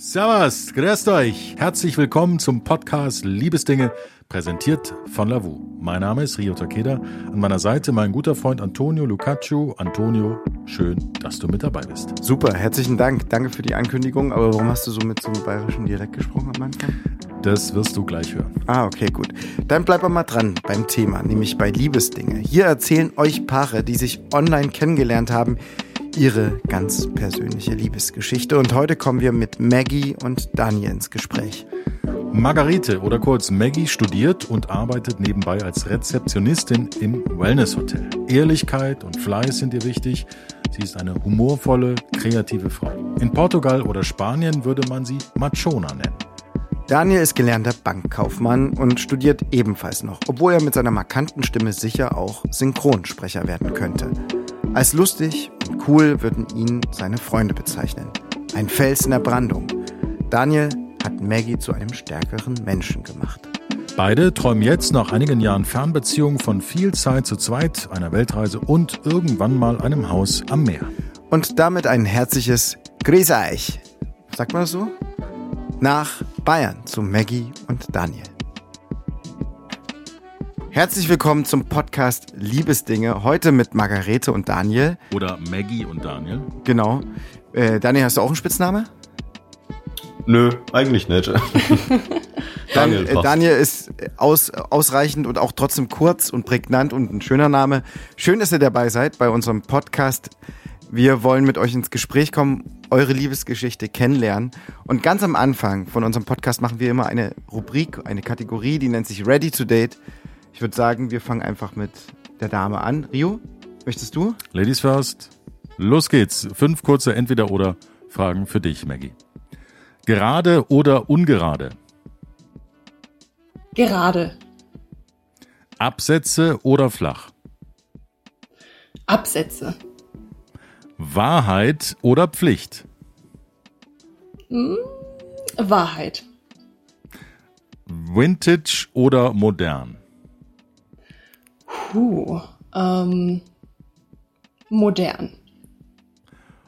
Servus, grüßt euch. Herzlich willkommen zum Podcast Liebesdinge, präsentiert von Lavu. Mein Name ist Rio Takeda. An meiner Seite mein guter Freund Antonio Lucaccio. Antonio, schön, dass du mit dabei bist. Super, herzlichen Dank. Danke für die Ankündigung. Aber warum hast du so mit so einem bayerischen Dialekt gesprochen am Anfang? Das wirst du gleich hören. Ah, okay, gut. Dann bleib mal dran beim Thema, nämlich bei Liebesdinge. Hier erzählen euch Paare, die sich online kennengelernt haben, ihre ganz persönliche Liebesgeschichte. Und heute kommen wir mit Maggie und Daniel ins Gespräch. Margarete oder kurz Maggie studiert und arbeitet nebenbei als Rezeptionistin im Wellness-Hotel. Ehrlichkeit und Fleiß sind ihr wichtig. Sie ist eine humorvolle, kreative Frau. In Portugal oder Spanien würde man sie Machona nennen. Daniel ist gelernter Bankkaufmann und studiert ebenfalls noch, obwohl er mit seiner markanten Stimme sicher auch Synchronsprecher werden könnte. Als lustig und cool würden ihn seine Freunde bezeichnen. Ein Fels in der Brandung. Daniel hat Maggie zu einem stärkeren Menschen gemacht. Beide träumen jetzt nach einigen Jahren Fernbeziehung von viel Zeit zu zweit, einer Weltreise und irgendwann mal einem Haus am Meer. Und damit ein herzliches Grüß euch. Sagt man das so? Nach Bayern zu Maggie und Daniel. Herzlich willkommen zum Podcast Liebesdinge. Heute mit Margarete und Daniel. Oder Maggie und Daniel. Genau. Äh, Daniel, hast du auch einen Spitzname? Nö, eigentlich nicht. Daniel, äh, Daniel ist aus, ausreichend und auch trotzdem kurz und prägnant und ein schöner Name. Schön, dass ihr dabei seid bei unserem Podcast. Wir wollen mit euch ins Gespräch kommen, eure Liebesgeschichte kennenlernen. Und ganz am Anfang von unserem Podcast machen wir immer eine Rubrik, eine Kategorie, die nennt sich Ready to Date. Ich würde sagen, wir fangen einfach mit der Dame an. Rio, möchtest du? Ladies first. Los geht's. Fünf kurze Entweder-Oder-Fragen für dich, Maggie. Gerade oder ungerade? Gerade. Absätze oder flach? Absätze. Wahrheit oder Pflicht? Hm, Wahrheit. Vintage oder modern? Puh, ähm, modern.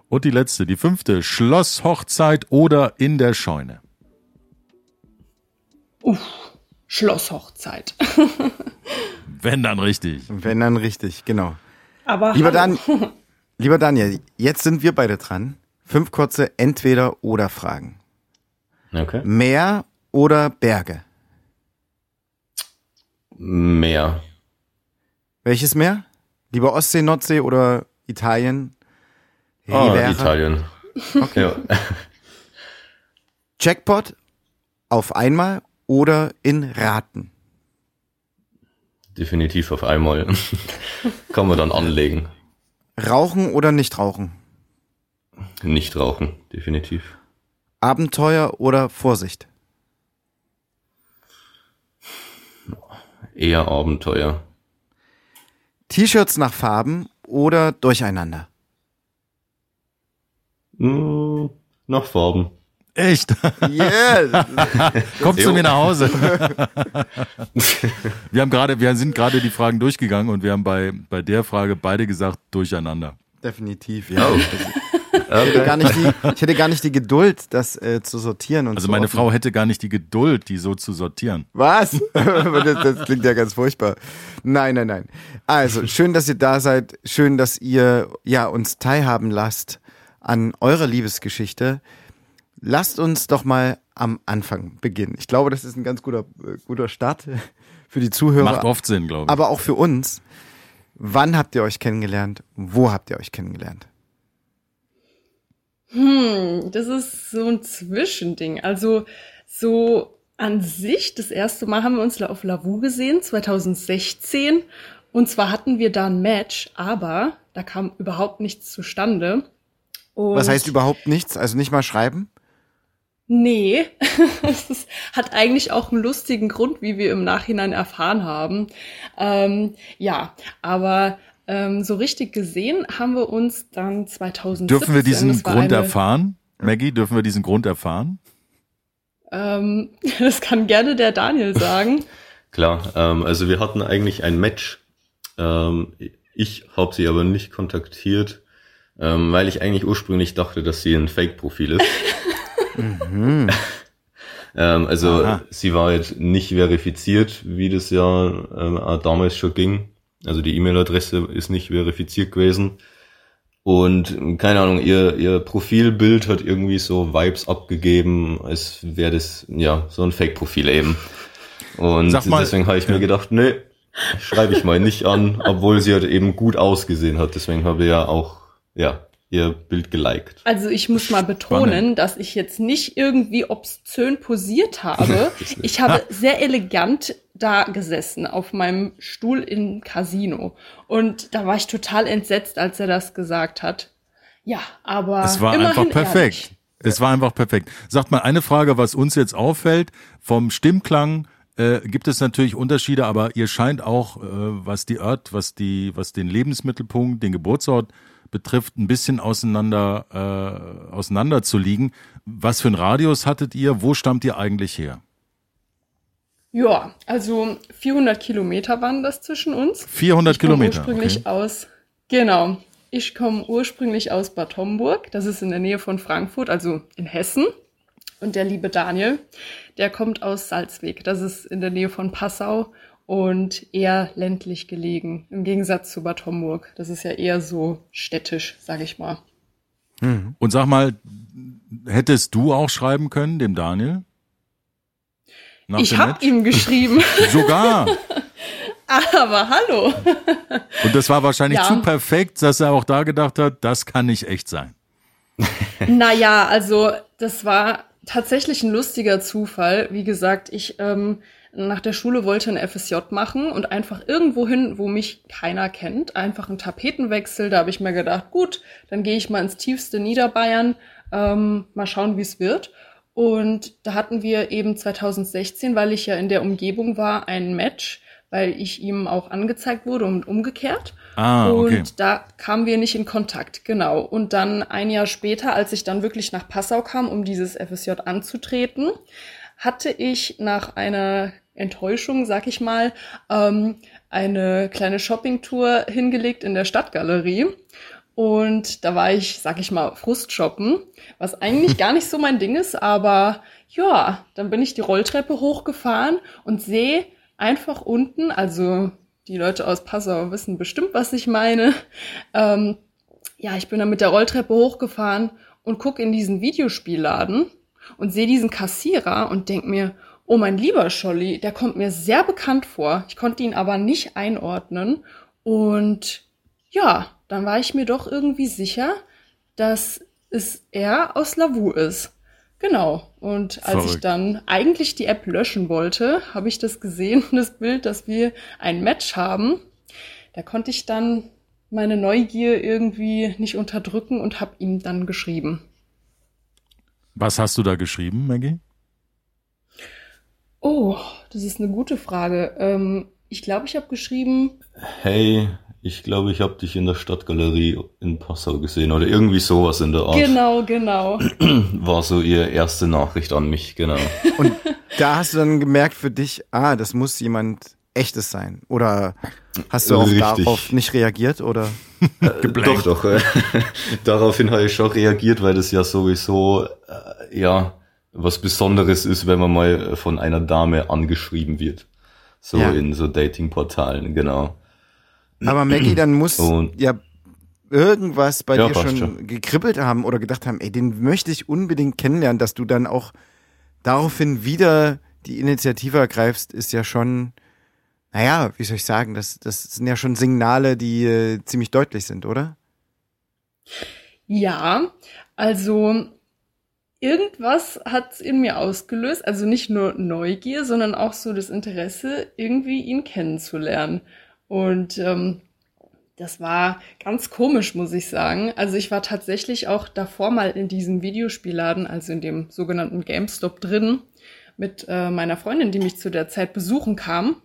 Und die letzte, die fünfte, Schlosshochzeit oder in der Scheune? Uff, Schlosshochzeit. Wenn dann richtig. Wenn dann richtig, genau. Aber lieber, Dan lieber Daniel, jetzt sind wir beide dran. Fünf kurze Entweder-Oder-Fragen. Okay. Meer oder Berge? Meer. Welches Meer? Lieber Ostsee, Nordsee oder Italien? Oh, Italien. Okay. Ja. Jackpot auf einmal oder in Raten? Definitiv auf einmal. Kann man dann anlegen. Rauchen oder nicht rauchen? Nicht rauchen, definitiv. Abenteuer oder Vorsicht? Eher Abenteuer. T-Shirts nach Farben oder durcheinander? Hm, nach Farben. Echt? Yes. Kommst du mir nach Hause? wir haben gerade, wir sind gerade die Fragen durchgegangen und wir haben bei, bei der Frage beide gesagt durcheinander. Definitiv, ja. Ich hätte, gar nicht die, ich hätte gar nicht die Geduld, das äh, zu sortieren. Und also meine offen. Frau hätte gar nicht die Geduld, die so zu sortieren. Was? das, das klingt ja ganz furchtbar. Nein, nein, nein. Also schön, dass ihr da seid. Schön, dass ihr ja uns teilhaben lasst an eurer Liebesgeschichte. Lasst uns doch mal am Anfang beginnen. Ich glaube, das ist ein ganz guter, äh, guter Start für die Zuhörer. Macht oft Sinn, glaube ich. Aber auch für uns. Wann habt ihr euch kennengelernt? Wo habt ihr euch kennengelernt? Hm, das ist so ein Zwischending. Also so an sich, das erste Mal haben wir uns auf Lavu gesehen, 2016. Und zwar hatten wir da ein Match, aber da kam überhaupt nichts zustande. Und Was heißt überhaupt nichts? Also nicht mal schreiben? Nee, es hat eigentlich auch einen lustigen Grund, wie wir im Nachhinein erfahren haben. Ähm, ja, aber ähm, so richtig gesehen haben wir uns dann 2017. Dürfen wir diesen Grund erfahren? Maggie, dürfen wir diesen Grund erfahren? Ähm, das kann gerne der Daniel sagen. Klar, ähm, also wir hatten eigentlich ein Match. Ähm, ich habe sie aber nicht kontaktiert, ähm, weil ich eigentlich ursprünglich dachte, dass sie ein Fake-Profil ist. Mhm. ähm, also Aha. sie war jetzt nicht verifiziert, wie das ja ähm, damals schon ging. Also die E-Mail-Adresse ist nicht verifiziert gewesen. Und keine Ahnung, ihr, ihr Profilbild hat irgendwie so Vibes abgegeben, als wäre das ja so ein Fake-Profil eben. Und mal, deswegen habe ich ja. mir gedacht, nee, schreibe ich mal nicht an, obwohl sie halt eben gut ausgesehen hat. Deswegen habe ich ja auch, ja, ihr Bild geliked. Also ich muss mal betonen, Spannend. dass ich jetzt nicht irgendwie obszön posiert habe. ich habe sehr elegant da gesessen auf meinem Stuhl im Casino. Und da war ich total entsetzt, als er das gesagt hat. Ja, aber. Es war einfach perfekt. Ehrlich. Es war einfach perfekt. Sagt mal eine Frage, was uns jetzt auffällt. Vom Stimmklang äh, gibt es natürlich Unterschiede, aber ihr scheint auch, äh, was die Ort, was die, was den Lebensmittelpunkt, den Geburtsort betrifft, ein bisschen auseinander, äh, auseinander zu liegen. Was für ein Radius hattet ihr? Wo stammt ihr eigentlich her? Ja, also 400 Kilometer waren das zwischen uns. 400 ich Kilometer. Ursprünglich okay. aus, genau. Ich komme ursprünglich aus Bad Homburg. Das ist in der Nähe von Frankfurt, also in Hessen. Und der liebe Daniel, der kommt aus Salzweg. Das ist in der Nähe von Passau und eher ländlich gelegen, im Gegensatz zu Bad Homburg. Das ist ja eher so städtisch, sag ich mal. Hm. Und sag mal, hättest du auch schreiben können, dem Daniel? Ich habe ihm geschrieben. Sogar. Aber hallo. Und das war wahrscheinlich ja. zu perfekt, dass er auch da gedacht hat, das kann nicht echt sein. Naja, also das war tatsächlich ein lustiger Zufall. Wie gesagt, ich ähm, nach der Schule wollte ein FSJ machen und einfach irgendwo hin, wo mich keiner kennt, einfach ein Tapetenwechsel. Da habe ich mir gedacht, gut, dann gehe ich mal ins tiefste Niederbayern, ähm, mal schauen, wie es wird. Und da hatten wir eben 2016, weil ich ja in der Umgebung war, ein Match, weil ich ihm auch angezeigt wurde und umgekehrt. Ah, okay. Und da kamen wir nicht in Kontakt, genau. Und dann ein Jahr später, als ich dann wirklich nach Passau kam, um dieses FSJ anzutreten, hatte ich nach einer Enttäuschung, sag ich mal, ähm, eine kleine Shoppingtour hingelegt in der Stadtgalerie. Und da war ich, sag ich mal, Frustshoppen, was eigentlich gar nicht so mein Ding ist, aber ja, dann bin ich die Rolltreppe hochgefahren und sehe einfach unten, also die Leute aus Passau wissen bestimmt, was ich meine. Ähm, ja, ich bin dann mit der Rolltreppe hochgefahren und guck in diesen Videospielladen und sehe diesen Kassierer und denk mir, oh mein lieber Scholli, der kommt mir sehr bekannt vor. Ich konnte ihn aber nicht einordnen. Und ja, dann war ich mir doch irgendwie sicher, dass es er aus Lavu ist. Genau. Und als Verrückt. ich dann eigentlich die App löschen wollte, habe ich das gesehen, das Bild, dass wir ein Match haben. Da konnte ich dann meine Neugier irgendwie nicht unterdrücken und habe ihm dann geschrieben. Was hast du da geschrieben, Maggie? Oh, das ist eine gute Frage. Ähm, ich glaube, ich habe geschrieben. Hey, ich glaube, ich habe dich in der Stadtgalerie in Passau gesehen oder irgendwie sowas in der Art. Genau, genau. War so ihre erste Nachricht an mich, genau. Und da hast du dann gemerkt für dich, ah, das muss jemand echtes sein. Oder hast du auch Richtig. darauf nicht reagiert oder? Äh, doch, doch. Äh, daraufhin habe ich schon reagiert, weil das ja sowieso, äh, ja, was Besonderes ist, wenn man mal von einer Dame angeschrieben wird. So ja. in so Dating-Portalen, genau. Aber Maggie, dann muss Und ja irgendwas bei ja, dir schon, schon gekribbelt haben oder gedacht haben, ey, den möchte ich unbedingt kennenlernen, dass du dann auch daraufhin wieder die Initiative ergreifst, ist ja schon, naja, wie soll ich sagen, das, das sind ja schon Signale, die äh, ziemlich deutlich sind, oder? Ja, also irgendwas hat in mir ausgelöst, also nicht nur Neugier, sondern auch so das Interesse, irgendwie ihn kennenzulernen. Und ähm, das war ganz komisch, muss ich sagen. Also ich war tatsächlich auch davor mal in diesem Videospielladen, also in dem sogenannten GameStop drin, mit äh, meiner Freundin, die mich zu der Zeit besuchen kam.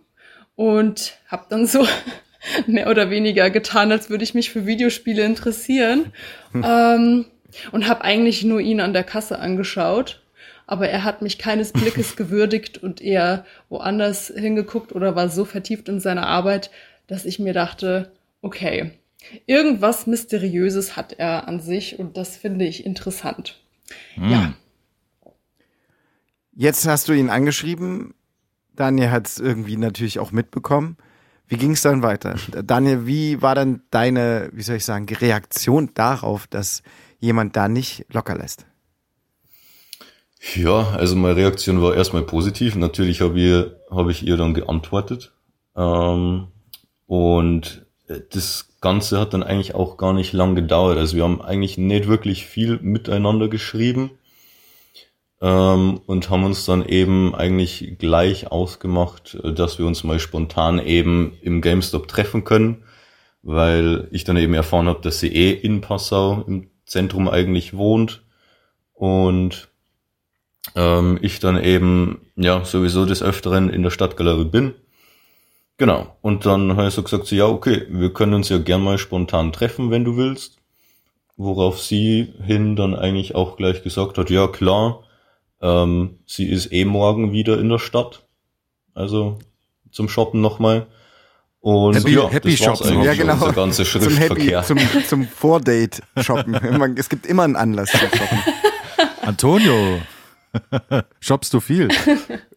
Und habe dann so mehr oder weniger getan, als würde ich mich für Videospiele interessieren. Hm. Ähm, und habe eigentlich nur ihn an der Kasse angeschaut. Aber er hat mich keines Blickes gewürdigt und eher woanders hingeguckt oder war so vertieft in seiner Arbeit, dass ich mir dachte, okay, irgendwas Mysteriöses hat er an sich und das finde ich interessant. Hm. Ja. Jetzt hast du ihn angeschrieben. Daniel hat es irgendwie natürlich auch mitbekommen. Wie ging es dann weiter? Daniel, wie war dann deine, wie soll ich sagen, Reaktion darauf, dass jemand da nicht locker lässt? Ja, also meine Reaktion war erstmal positiv. Natürlich habe ich, hab ich ihr dann geantwortet. Ähm, und das Ganze hat dann eigentlich auch gar nicht lang gedauert. Also wir haben eigentlich nicht wirklich viel miteinander geschrieben ähm, und haben uns dann eben eigentlich gleich ausgemacht, dass wir uns mal spontan eben im GameStop treffen können, weil ich dann eben erfahren habe, dass sie eh in Passau im Zentrum eigentlich wohnt und ähm, ich dann eben ja sowieso des Öfteren in der Stadtgalerie bin. Genau. Und dann habe ich so gesagt, so, ja, okay, wir können uns ja gern mal spontan treffen, wenn du willst. Worauf sie hin dann eigentlich auch gleich gesagt hat, ja klar, ähm, sie ist eh morgen wieder in der Stadt. Also zum Shoppen nochmal. Und happy, ja, happy Shoppen. eigentlich Ja, genau. unser ganzer Schriftverkehr. Zum, Happy, zum, zum Vordate shoppen. Es gibt immer einen Anlass zum Shoppen. Antonio, shoppst du viel?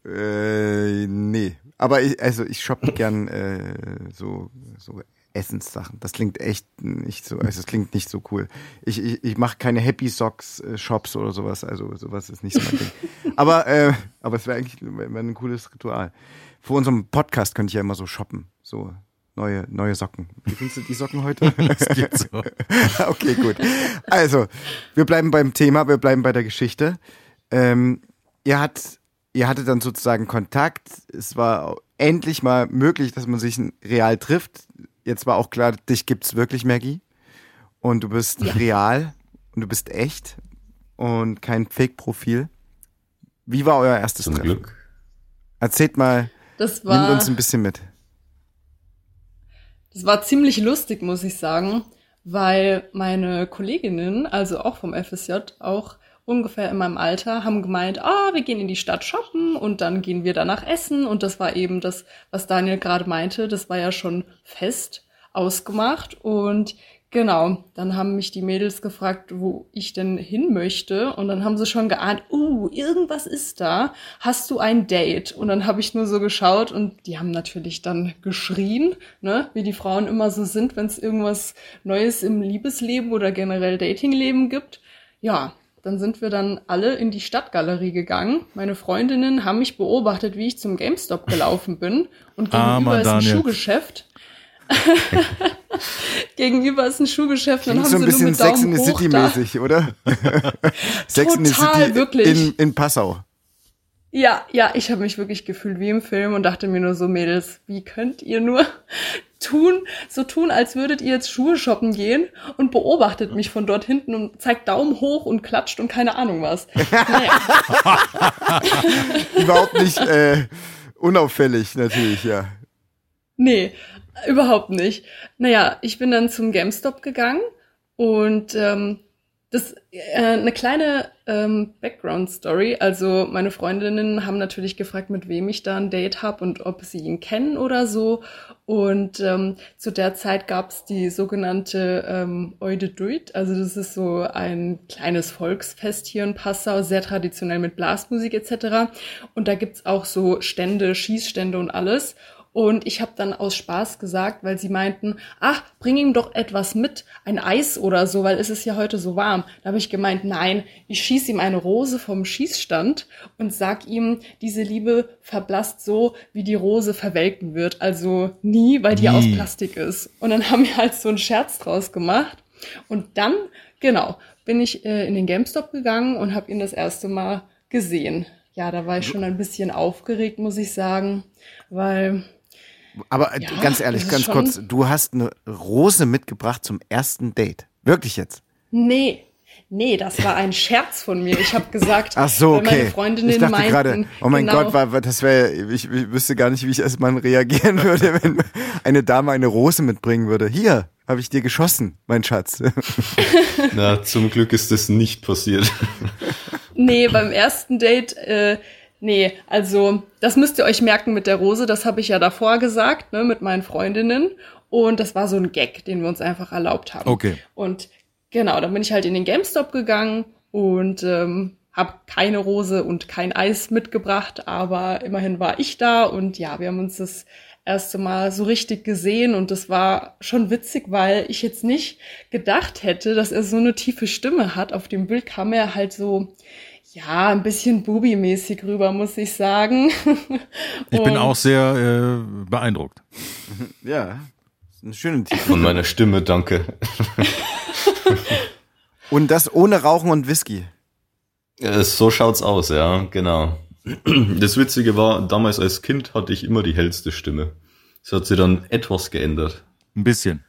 Äh, nee. Aber ich, also ich shoppe gern äh, so, so Essenssachen. Das klingt echt nicht so, also es klingt nicht so cool. Ich, ich, ich mache keine Happy Socks äh, Shops oder sowas, also sowas ist nicht so mein Ding. Aber, äh, aber es wäre eigentlich wär ein cooles Ritual. Vor unserem Podcast könnte ich ja immer so shoppen. So neue, neue Socken. Wie findest du die Socken heute? Das geht so. okay, gut. Also, wir bleiben beim Thema, wir bleiben bei der Geschichte. Ähm, ihr, hat, ihr hattet dann sozusagen Kontakt. Es war endlich mal möglich, dass man sich real trifft. Jetzt war auch klar, dich gibt's wirklich, Maggie. Und du bist real und du bist echt und kein Fake-Profil. Wie war euer erstes Zum Treffen? Glück. Erzählt mal, Das nimmt war, uns ein bisschen mit. das war ziemlich lustig, muss ich sagen, weil meine Kolleginnen, also auch vom FSJ, auch ungefähr in meinem Alter, haben gemeint, ah, wir gehen in die Stadt shoppen und dann gehen wir danach essen. Und das war eben das, was Daniel gerade meinte, das war ja schon fest ausgemacht. Und genau, dann haben mich die Mädels gefragt, wo ich denn hin möchte. Und dann haben sie schon geahnt, uh, irgendwas ist da. Hast du ein Date? Und dann habe ich nur so geschaut und die haben natürlich dann geschrien, ne, wie die Frauen immer so sind, wenn es irgendwas Neues im Liebesleben oder generell Datingleben gibt. Ja, dann sind wir dann alle in die Stadtgalerie gegangen. Meine Freundinnen haben mich beobachtet, wie ich zum GameStop gelaufen bin. Und gegenüber Armer ist ein. Schuhgeschäft. gegenüber ist ein Schuhgeschäft. Dann Klingt haben so ein sie nur bisschen mit Sex in the City mäßig, oder? Sex in the Total, City wirklich. in, in Passau. Ja, ja, ich habe mich wirklich gefühlt wie im Film und dachte mir nur so, Mädels, wie könnt ihr nur tun, so tun, als würdet ihr jetzt Schuhe shoppen gehen und beobachtet mich von dort hinten und zeigt Daumen hoch und klatscht und keine Ahnung was. Naja, Überhaupt nicht äh, unauffällig, natürlich, ja. nee, überhaupt nicht. Naja, ich bin dann zum GameStop gegangen und ähm, das äh, eine kleine ähm, Background-Story. Also meine Freundinnen haben natürlich gefragt, mit wem ich da ein Date habe und ob sie ihn kennen oder so. Und ähm, zu der Zeit gab es die sogenannte ähm, Oide Duit. Also das ist so ein kleines Volksfest hier in Passau, sehr traditionell mit Blasmusik etc. Und da gibt's auch so Stände, Schießstände und alles. Und ich habe dann aus Spaß gesagt, weil sie meinten, ach, bring ihm doch etwas mit, ein Eis oder so, weil es ist ja heute so warm. Da habe ich gemeint, nein, ich schieß ihm eine Rose vom Schießstand und sag ihm, diese Liebe verblasst so, wie die Rose verwelken wird. Also nie, weil die Nie. aus Plastik ist. Und dann haben wir halt so einen Scherz draus gemacht. Und dann, genau, bin ich äh, in den GameStop gegangen und habe ihn das erste Mal gesehen. Ja, da war ich schon ein bisschen aufgeregt, muss ich sagen, weil Aber äh, Ja, ganz ehrlich, ganz schon- kurz, du hast eine Rose mitgebracht zum ersten Date. Wirklich jetzt? Nee, nee, das war ein Scherz von mir. Ich habe gesagt, Ach so, okay. meine Freundinnen ich dachte meinten, gerade, oh mein genau, Gott, war, war, das wäre, ich, ich wüsste gar nicht, wie ich als Mann reagieren würde, wenn eine Dame eine Rose mitbringen würde. Hier, habe ich dir geschossen, mein Schatz. Na, zum Glück ist das nicht passiert. Nee, beim ersten Date, äh, nee, also das müsst ihr euch merken mit der Rose, das habe ich ja davor gesagt, ne, mit meinen Freundinnen. Und das war so ein Gag, den wir uns einfach erlaubt haben. Okay. Und genau, dann bin ich halt in den GameStop gegangen und ähm, habe keine Rose und kein Eis mitgebracht, aber immerhin war ich da und ja, wir haben uns das erste Mal so richtig gesehen und das war schon witzig, weil ich jetzt nicht gedacht hätte, dass er so eine tiefe Stimme hat. Auf dem Bild kam er halt so, ja, ein bisschen Bubi-mäßig rüber, muss ich sagen. ich bin auch sehr äh, beeindruckt. Ja, eine schöne Tiefe. Von meiner Stimme, danke. und das ohne Rauchen und Whisky. So schaut's aus, ja, genau. Das Witzige war, damals als Kind hatte ich immer die hellste Stimme. Das hat sich dann etwas geändert. Ein bisschen.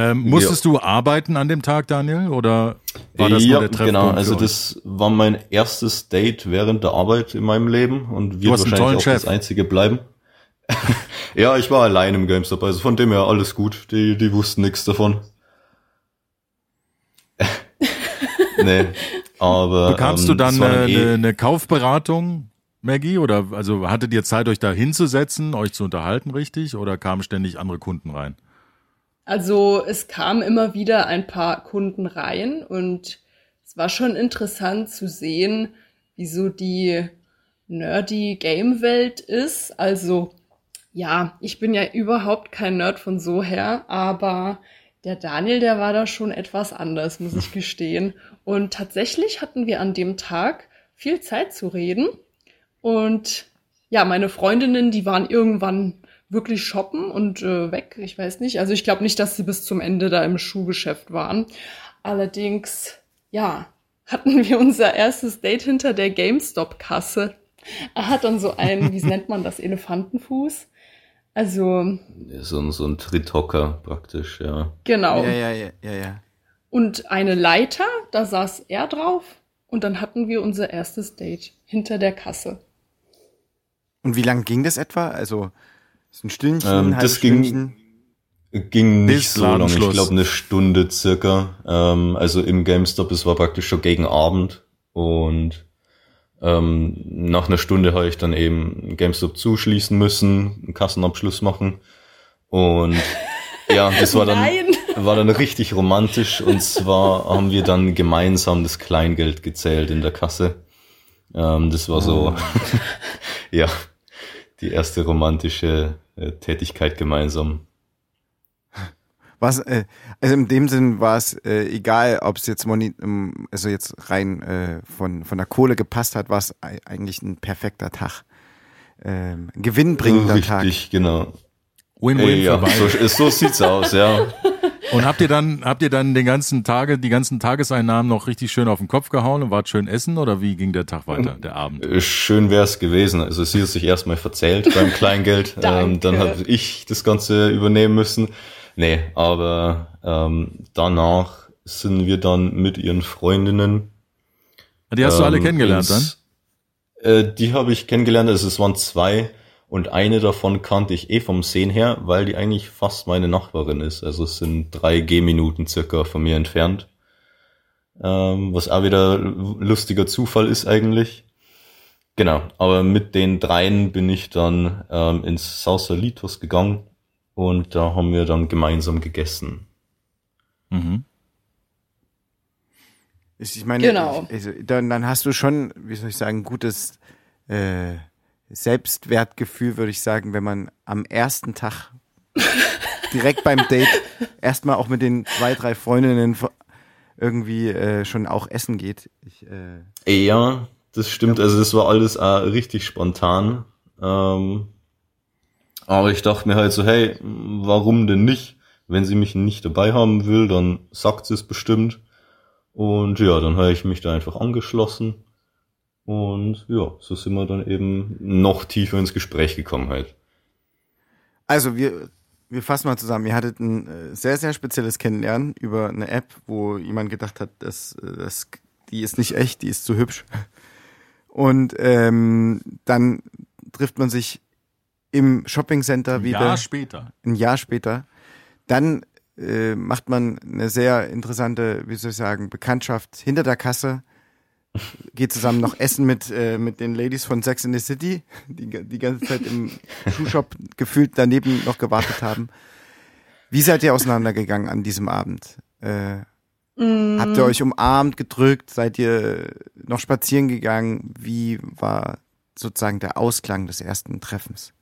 Ähm, musstest ja. du arbeiten an dem Tag, Daniel, oder war das ja, nur der Treffpunkt genau. Also das war mein erstes Date während der Arbeit in meinem Leben und wird wahrscheinlich auch Chef. das einzige bleiben. ja, ich war allein im GameStop, also von dem her alles gut. Die, die wussten nichts davon. nee, aber bekamst ähm, du dann eine, eh eine Kaufberatung, Maggie? Oder also hattet ihr Zeit, euch da hinzusetzen, euch zu unterhalten, richtig? Oder kamen ständig andere Kunden rein? Also es kamen immer wieder ein paar Kunden rein und es war schon interessant zu sehen, wie so die nerdy Game-Welt ist. Also ja, ich bin ja überhaupt kein Nerd von so her, aber der Daniel, der war da schon etwas anders, muss ich gestehen. Und tatsächlich hatten wir an dem Tag viel Zeit zu reden. Und ja, meine Freundinnen, die waren irgendwann wirklich shoppen und äh, weg. Ich weiß nicht. Also ich glaube nicht, dass sie bis zum Ende da im Schuhgeschäft waren. Allerdings, ja, hatten wir unser erstes Date hinter der GameStop-Kasse. Er hat dann so einen, wie nennt man das, Elefantenfuß. Also. So ein, so ein Trithocker praktisch, ja. Genau. Ja, ja, ja, ja, ja. Und eine Leiter, da saß er drauf. Und dann hatten wir unser erstes Date hinter der Kasse. Und wie lang ging das etwa? Also, so ein Stündchen, ähm, das ging, ging nicht so lang. Ich glaube, eine Stunde circa. Ähm, also im GameStop, es war praktisch schon gegen Abend. Und ähm, nach einer Stunde habe ich dann eben GameStop zuschließen müssen, einen Kassenabschluss machen. Und ja, das war dann, war dann richtig romantisch. Und zwar haben wir dann gemeinsam das Kleingeld gezählt in der Kasse. Ähm, das war so, oh. ja, die erste romantische äh, Tätigkeit gemeinsam. Was, äh, also in dem Sinn war es äh, egal, ob es jetzt Moni ähm, also jetzt rein äh, von von der Kohle gepasst hat, war es eigentlich ein perfekter Tag, ähm, gewinnbringender Richtig, Tag. Richtig, genau. Win-win ja, so, so sieht's aus, ja. Und habt ihr dann, habt ihr dann den ganzen Tage, die ganzen Tageseinnahmen noch richtig schön auf den Kopf gehauen und wart schön essen oder wie ging der Tag weiter, der Abend? Äh, schön wär's gewesen. Also sie hat sich erstmal verzählt beim Kleingeld. ähm, dann habe ich das Ganze übernehmen müssen. Nee, aber ähm, danach sind wir dann mit ihren Freundinnen. Die hast ähm, du alle ähm, kennengelernt ins, dann? Äh, die habe ich kennengelernt, also es waren zwei und eine davon kannte ich eh vom Sehen her, weil die eigentlich fast meine Nachbarin ist. Also es sind drei Gehminuten circa von mir entfernt. Ähm, was auch wieder lustiger Zufall ist eigentlich. Genau, aber mit den dreien bin ich dann ähm, ins Sausalitos gegangen und da haben wir dann gemeinsam gegessen. Mhm. Ich meine, genau. also, dann, dann hast du schon, wie soll ich sagen, gutes äh, Selbstwertgefühl, würde ich sagen, wenn man am ersten Tag direkt beim Date erstmal auch mit den zwei, drei Freundinnen irgendwie äh, schon auch essen geht. Ich, äh, ja, das stimmt. Also das war alles äh, richtig spontan. Ähm, aber ich dachte mir halt so, hey, warum denn nicht? Wenn sie mich nicht dabei haben will, dann sagt sie es bestimmt. Und ja, dann habe ich mich da einfach angeschlossen. Und ja, so sind wir dann eben noch tiefer ins Gespräch gekommen halt. Also wir, wir fassen mal zusammen. Ihr hattet ein äh, sehr, sehr spezielles Kennenlernen über eine App, wo jemand gedacht hat, dass, äh, dass die ist nicht echt, die ist zu hübsch. Und ähm, dann trifft man sich im Shoppingcenter wieder. Ein Jahr später. Ein Jahr später. Dann äh, macht man eine sehr interessante, wie soll ich sagen, Bekanntschaft hinter der Kasse geht zusammen noch essen mit, äh, mit den Ladies von Sex in the City, die die ganze Zeit im Schuhshop gefühlt daneben noch gewartet haben. Wie seid ihr auseinandergegangen an diesem Abend? Äh, Mm. Habt ihr euch umarmt, gedrückt? Seid ihr noch spazieren gegangen? Wie war sozusagen der Ausklang des ersten Treffens?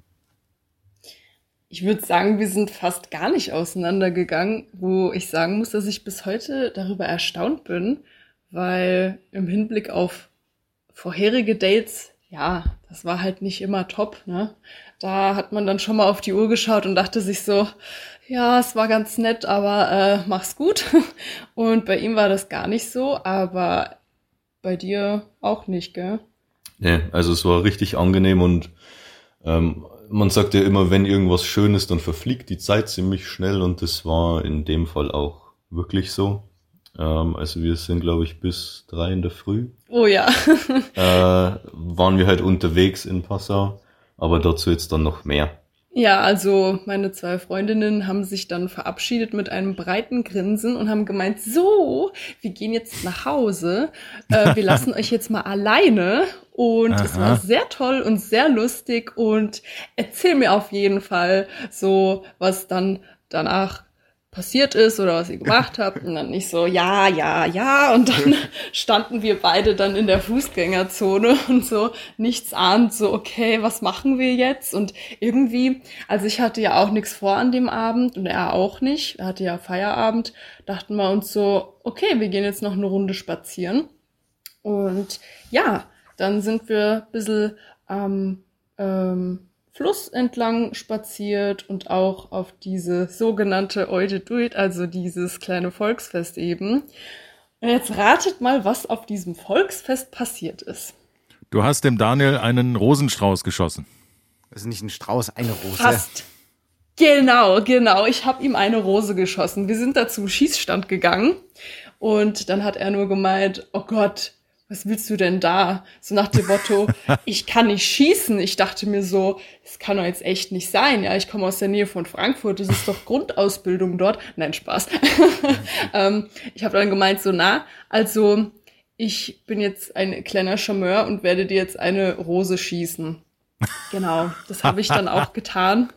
Ich würde sagen, wir sind fast gar nicht auseinandergegangen, wo ich sagen muss, dass ich bis heute darüber erstaunt bin, weil im Hinblick auf vorherige Dates, ja, das war halt nicht immer top, ne? Da hat man dann schon mal auf die Uhr geschaut und dachte sich so, ja, es war ganz nett, aber äh, mach's gut. Und bei ihm war das gar nicht so, aber bei dir auch nicht, gell? Nee, also es war richtig angenehm und ähm, man sagt ja immer, wenn irgendwas schön ist, dann verfliegt die Zeit ziemlich schnell und das war in dem Fall auch wirklich so. Ähm, also wir sind, glaube ich, bis drei in der Früh. Oh ja. äh, waren wir halt unterwegs in Passau, aber dazu jetzt dann noch mehr. Ja, also meine zwei Freundinnen haben sich dann verabschiedet mit einem breiten Grinsen und haben gemeint, so, wir gehen jetzt nach Hause, äh, wir lassen euch jetzt mal alleine. Und Aha. es war sehr toll und sehr lustig und erzähl mir auf jeden Fall so, was dann danach passiert ist oder was ihr gemacht habt. Und dann nicht so, ja, ja, ja. Und dann standen wir beide dann in der Fußgängerzone und so nichts ahnt, so, okay, was machen wir jetzt? Und irgendwie, also ich hatte ja auch nichts vor an dem Abend und er auch nicht, er hatte ja Feierabend, dachten wir uns so, okay, wir gehen jetzt noch eine Runde spazieren. Und ja, dann sind wir ein bisschen am ähm, Fluss entlang spaziert und auch auf diese sogenannte Eude Duit, also dieses kleine Volksfest eben. Und jetzt ratet mal, was auf diesem Volksfest passiert ist. Du hast dem Daniel einen Rosenstrauß geschossen. Das ist nicht ein Strauß, eine Rose. Fast. Genau, genau. Ich habe ihm eine Rose geschossen. Wir sind da zum Schießstand gegangen und dann hat er nur gemeint, oh Gott, was willst du denn da? So nach dem Motto, ich kann nicht schießen. Ich dachte mir so, das kann doch jetzt echt nicht sein. Ja, ich komme aus der Nähe von Frankfurt, das ist doch Grundausbildung dort. Nein, Spaß. ähm, ich habe dann gemeint, so na, also ich bin jetzt ein kleiner Charmeur und werde dir jetzt eine Rose schießen. Genau, das habe ich dann auch getan.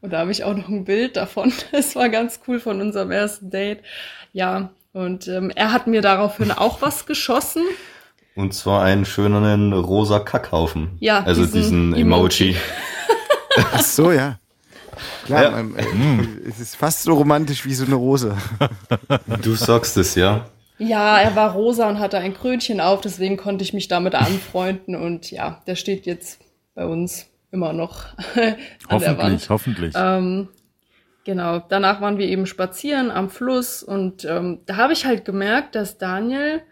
Und da habe ich auch noch ein Bild davon. Es war ganz cool von unserem ersten Date. Ja, und ähm, er hat mir daraufhin auch was geschossen. Und zwar einen schönen rosa Kackhaufen. Ja. Also diesen, diesen Emoji. Ach so, ja. Klar, ja. Man, äh, es ist fast so romantisch wie so eine Rose. Du sagst es, ja. Ja, er war rosa und hatte ein Krönchen auf, deswegen konnte ich mich damit anfreunden und ja, der steht jetzt bei uns immer noch an hoffentlich, der Wand. Hoffentlich, ähm, Genau, danach waren wir eben spazieren am Fluss und ähm, da habe ich halt gemerkt, dass Daniel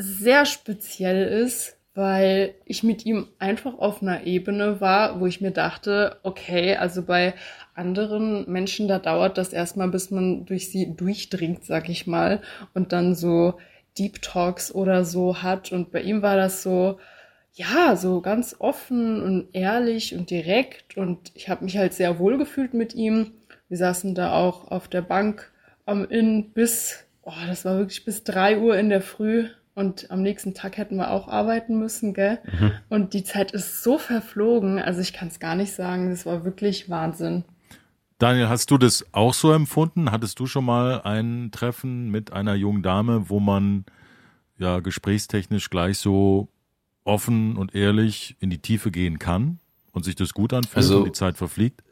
sehr speziell ist, weil ich mit ihm einfach auf einer Ebene war, wo ich mir dachte, okay, also bei anderen Menschen, da dauert das erstmal, bis man durch sie durchdringt, sag ich mal, und dann so Deep Talks oder so hat. Und bei ihm war das so, ja, so ganz offen und ehrlich und direkt. Und ich habe mich halt sehr wohl gefühlt mit ihm. Wir saßen da auch auf der Bank am Inn bis, oh, das war wirklich bis drei Uhr in der Früh und am nächsten Tag hätten wir auch arbeiten müssen, gell? Mhm. Und die Zeit ist so verflogen, also ich kann es gar nicht sagen, das war wirklich Wahnsinn. Daniel, hast du das auch so empfunden? Hattest du schon mal ein Treffen mit einer jungen Dame, wo man ja gesprächstechnisch gleich so offen und ehrlich in die Tiefe gehen kann und sich das gut anfühlt also, und die Zeit verfliegt?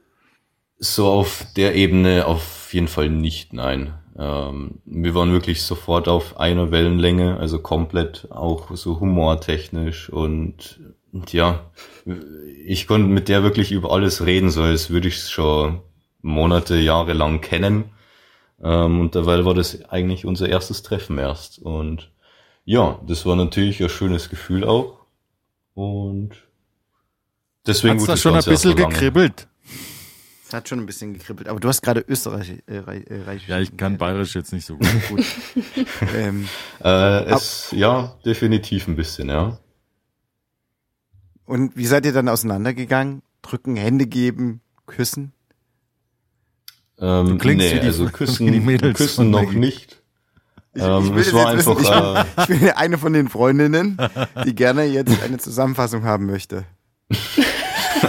So auf der Ebene auf jeden Fall nicht, nein. Ähm, wir waren wirklich sofort auf einer Wellenlänge, also komplett auch so humortechnisch und, ja, ich konnte mit der wirklich über alles reden, so als würde ich es schon Monate, Jahre lang kennen. Ähm, und dabei war das eigentlich unser erstes Treffen erst. Und ja, das war natürlich ein schönes Gefühl auch. Und deswegen Hat's das schon ein bisschen gekribbelt. Es hat schon ein bisschen gekribbelt, aber du hast gerade Österreich. Äh, äh, ja, ich kann Bayerisch jetzt nicht so gut. gut. ähm, äh, es, ja, definitiv ein bisschen, ja. Und wie seid ihr dann auseinandergegangen? Drücken, Hände geben, küssen? Ähm, du klingst nee, wie die, also küssen, die Mädels küssen noch nicht. Ich, ähm, ich, es war einfach, wissen, ich, bin, ich bin eine von den Freundinnen, die gerne jetzt eine Zusammenfassung haben möchte.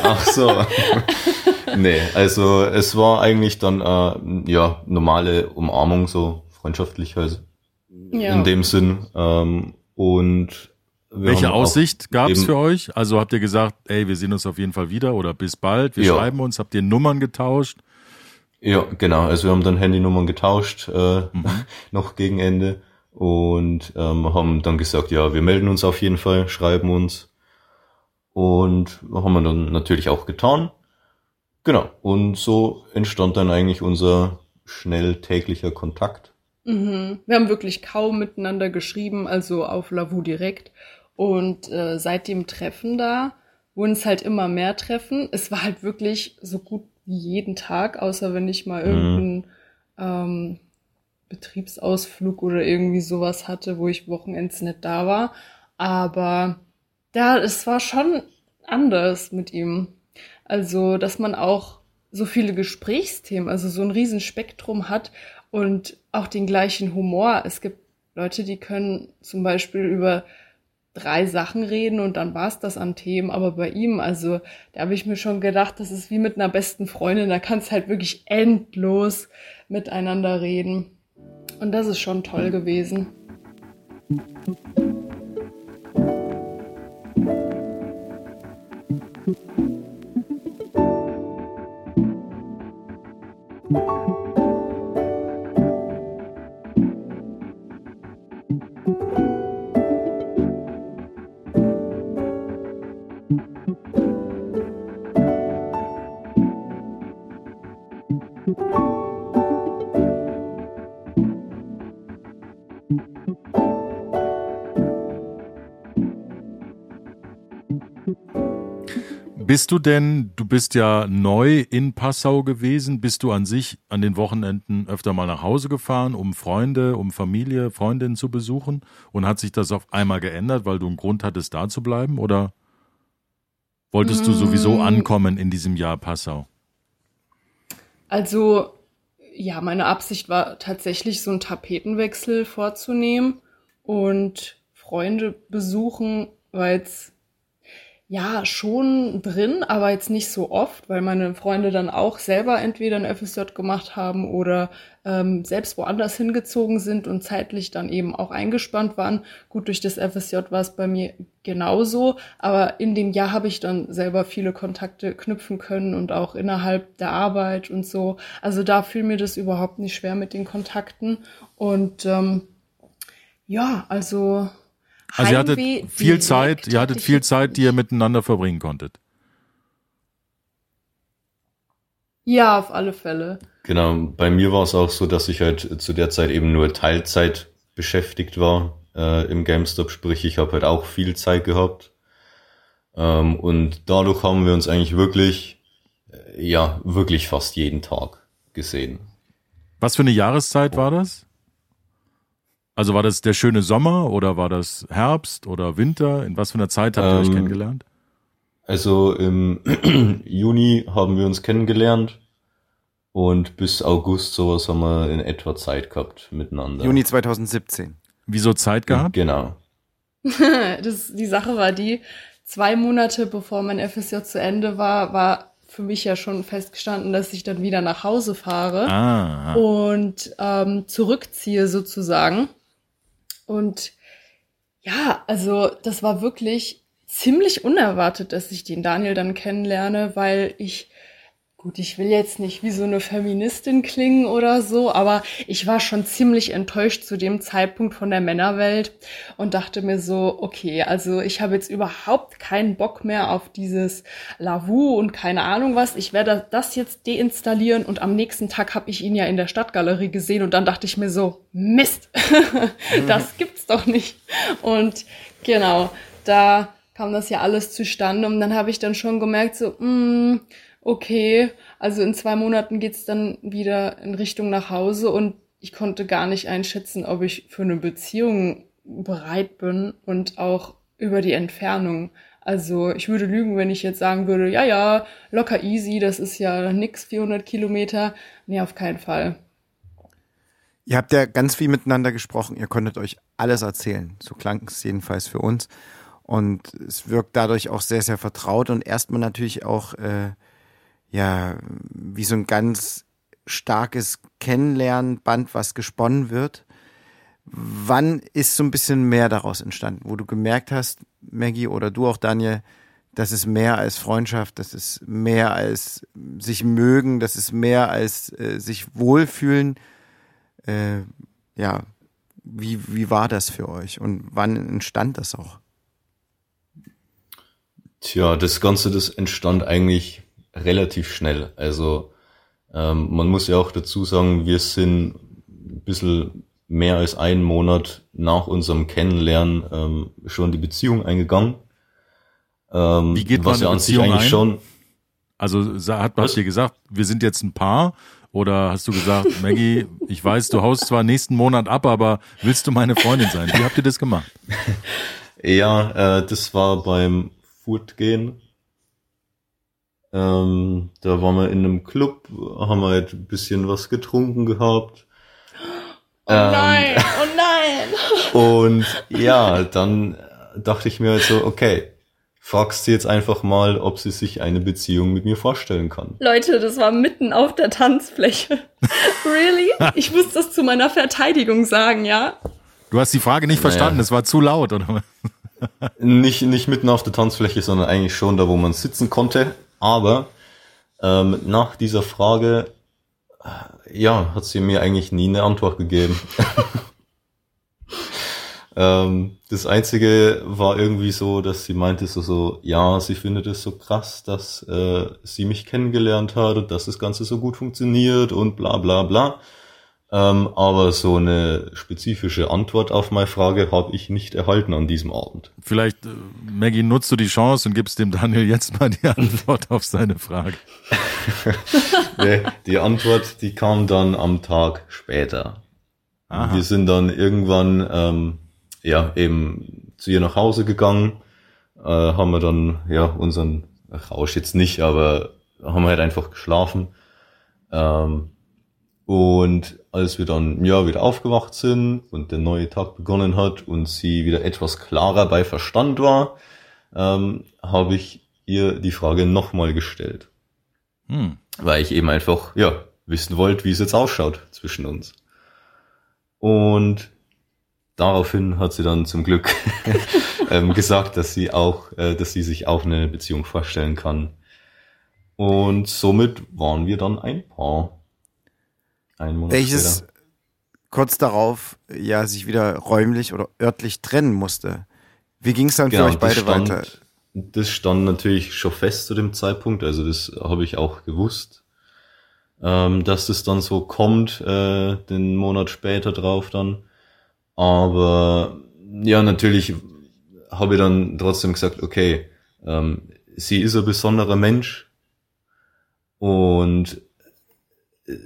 Ach so. Nee, also es war eigentlich dann äh, ja normale Umarmung so freundschaftlich also ja. in dem Sinn. Ähm, und welche Aussicht gab es für euch? Also habt ihr gesagt, ey, wir sehen uns auf jeden Fall wieder oder bis bald, wir ja. schreiben uns, habt ihr Nummern getauscht? Ja, genau. Also wir haben dann Handynummern getauscht, äh, mhm. noch gegen Ende und ähm, haben dann gesagt, ja, wir melden uns auf jeden Fall, schreiben uns und haben wir dann natürlich auch getan. Genau. Und so entstand dann eigentlich unser schnell täglicher Kontakt. Mhm. Wir haben wirklich kaum miteinander geschrieben, also auf Lavu direkt. Und äh, seit dem Treffen da wurden es halt immer mehr Treffen. Es war halt wirklich so gut wie jeden Tag, außer wenn ich mal mhm. irgendeinen ähm, Betriebsausflug oder irgendwie sowas hatte, wo ich Wochenends nicht da war. Aber ja, es war schon anders mit ihm. Also, dass man auch so viele Gesprächsthemen, also so ein Riesenspektrum hat und auch den gleichen Humor. Es gibt Leute, die können zum Beispiel über drei Sachen reden und dann war's das an Themen. Aber bei ihm, also da habe ich mir schon gedacht, das ist wie mit einer besten Freundin. Da kannst halt wirklich endlos miteinander reden. Und das ist schon toll gewesen. Bist du denn, du bist ja neu in Passau gewesen, bist du an sich an den Wochenenden öfter mal nach Hause gefahren, um Freunde, um Familie, Freundinnen zu besuchen? Und hat sich das auf einmal geändert, weil du einen Grund hattest, da zu bleiben? Oder wolltest du sowieso mm. ankommen in diesem Jahr Passau? Also, ja, meine Absicht war tatsächlich so einen Tapetenwechsel vorzunehmen und Freunde besuchen, weil es ja, schon drin, aber jetzt nicht so oft, weil meine Freunde dann auch selber entweder ein FSJ gemacht haben oder ähm, selbst woanders hingezogen sind und zeitlich dann eben auch eingespannt waren. Gut, durch das FSJ war es bei mir genauso, aber in dem Jahr habe ich dann selber viele Kontakte knüpfen können und auch innerhalb der Arbeit und so. Also da fiel mir das überhaupt nicht schwer mit den Kontakten und ähm, ja, also also ihr hattet viel Zeit, ihr hattet viel Zeit, die ihr miteinander verbringen konntet. Ja, auf alle Fälle. Genau, bei mir war es auch so, dass ich halt zu der Zeit eben nur Teilzeit beschäftigt war äh, im GameStop, sprich ich habe halt auch viel Zeit gehabt. Ähm, und dadurch haben wir uns eigentlich wirklich, äh, ja, wirklich fast jeden Tag gesehen. Was für eine Jahreszeit war das? Also war das der schöne Sommer oder war das Herbst oder Winter? In was für einer Zeit habt ihr ähm, euch kennengelernt? Also im Juni haben wir uns kennengelernt und bis August sowas haben wir in etwa Zeit gehabt miteinander. Juni 2017. Wieso Zeit gehabt? Genau. das, die Sache war die, zwei Monate bevor mein FSJ zu Ende war, war für mich ja schon festgestanden, dass ich dann wieder nach Hause fahre ah. und ähm, zurückziehe sozusagen. Und ja, also das war wirklich ziemlich unerwartet, dass ich den Daniel dann kennenlerne, weil ich Gut, ich will jetzt nicht wie so eine Feministin klingen oder so, aber ich war schon ziemlich enttäuscht zu dem Zeitpunkt von der Männerwelt und dachte mir so, okay, also ich habe jetzt überhaupt keinen Bock mehr auf dieses Lavu und keine Ahnung was. Ich werde das jetzt deinstallieren und am nächsten Tag habe ich ihn ja in der Stadtgalerie gesehen und dann dachte ich mir so, Mist, das gibt's doch nicht. Und genau, da kam das ja alles zustande und dann habe ich dann schon gemerkt, so, mh, mm, okay, also in zwei Monaten geht's dann wieder in Richtung nach Hause und ich konnte gar nicht einschätzen, ob ich für eine Beziehung bereit bin und auch über die Entfernung. Also ich würde lügen, wenn ich jetzt sagen würde, ja, ja, locker easy, das ist ja nix, 400 Kilometer. Nee, auf keinen Fall. Ihr habt ja ganz viel miteinander gesprochen, ihr konntet euch alles erzählen. So klang es jedenfalls für uns. Und es wirkt dadurch auch sehr, sehr vertraut und erstmal natürlich auch äh, ja, wie so ein ganz starkes Kennenlernband, was gesponnen wird. Wann ist so ein bisschen mehr daraus entstanden, wo du gemerkt hast, Maggie oder du auch Daniel, das ist mehr als Freundschaft, das ist mehr als sich mögen, das ist mehr als äh, sich wohlfühlen. Äh, ja, wie, wie war das für euch und wann entstand das auch? Tja, das Ganze, das entstand eigentlich relativ schnell. Also ähm, man muss ja auch dazu sagen, wir sind ein bisschen mehr als einen Monat nach unserem Kennenlernen ähm, schon die Beziehung eingegangen. Ähm, Wie geht was man ja an sich eigentlich ein? schon. Also hat man dir gesagt, wir sind jetzt ein Paar oder hast du gesagt, Maggie, ich weiß, du haust zwar nächsten Monat ab, aber willst du meine Freundin sein? Wie habt ihr das gemacht? Ja, äh, das war beim Furtgehen. Ähm, da waren wir in einem Club, haben wir halt ein bisschen was getrunken gehabt. Oh ähm, nein, oh nein. Und ja, dann dachte ich mir halt so, okay, fragst sie jetzt einfach mal, ob sie sich eine Beziehung mit mir vorstellen kann. Leute, das war mitten auf der Tanzfläche. really? Ich muss das zu meiner Verteidigung sagen, ja? Du hast die Frage nicht naja. verstanden, es war zu laut, oder? nicht, nicht mitten auf der Tanzfläche, sondern eigentlich schon da, wo man sitzen konnte. Aber ähm, nach dieser Frage, äh, ja, hat sie mir eigentlich nie eine Antwort gegeben. Ähm, das Einzige war irgendwie so, dass sie meinte so, so, ja, sie findet es so krass, dass äh, sie mich kennengelernt hat und dass das Ganze so gut funktioniert und bla bla bla. Ähm, aber so eine spezifische Antwort auf meine Frage habe ich nicht erhalten an diesem Abend. Vielleicht, äh, Maggie, nutzt du die Chance und gibst dem Daniel jetzt mal die Antwort auf seine Frage. nee, die Antwort, die kam dann am Tag später. Aha. Wir sind dann irgendwann ähm, ja, eben zu ihr nach Hause gegangen, äh, haben wir dann, ja, unseren Rausch jetzt nicht, aber haben wir halt einfach geschlafen. Ähm, und als wir dann, ja, wieder aufgewacht sind und der neue Tag begonnen hat und sie wieder etwas klarer bei Verstand war, ähm, habe ich ihr die Frage nochmal gestellt. Hm. Weil ich eben einfach, ja, wissen wollte, wie es jetzt ausschaut zwischen uns. Und daraufhin hat sie dann zum Glück ähm, gesagt, dass sie auch, äh, dass sie sich auch eine Beziehung vorstellen kann. Und somit waren wir dann ein Paar. Ein Monat Welches später. kurz darauf ja sich wieder räumlich oder örtlich trennen musste. Wie ging es dann genau, für euch beide stand, weiter? Das stand natürlich schon fest zu dem Zeitpunkt, also das habe ich auch gewusst, ähm, dass das dann so kommt, äh, den Monat später drauf dann. Aber ja, natürlich habe ich dann trotzdem gesagt, okay, ähm, sie ist ein besonderer Mensch und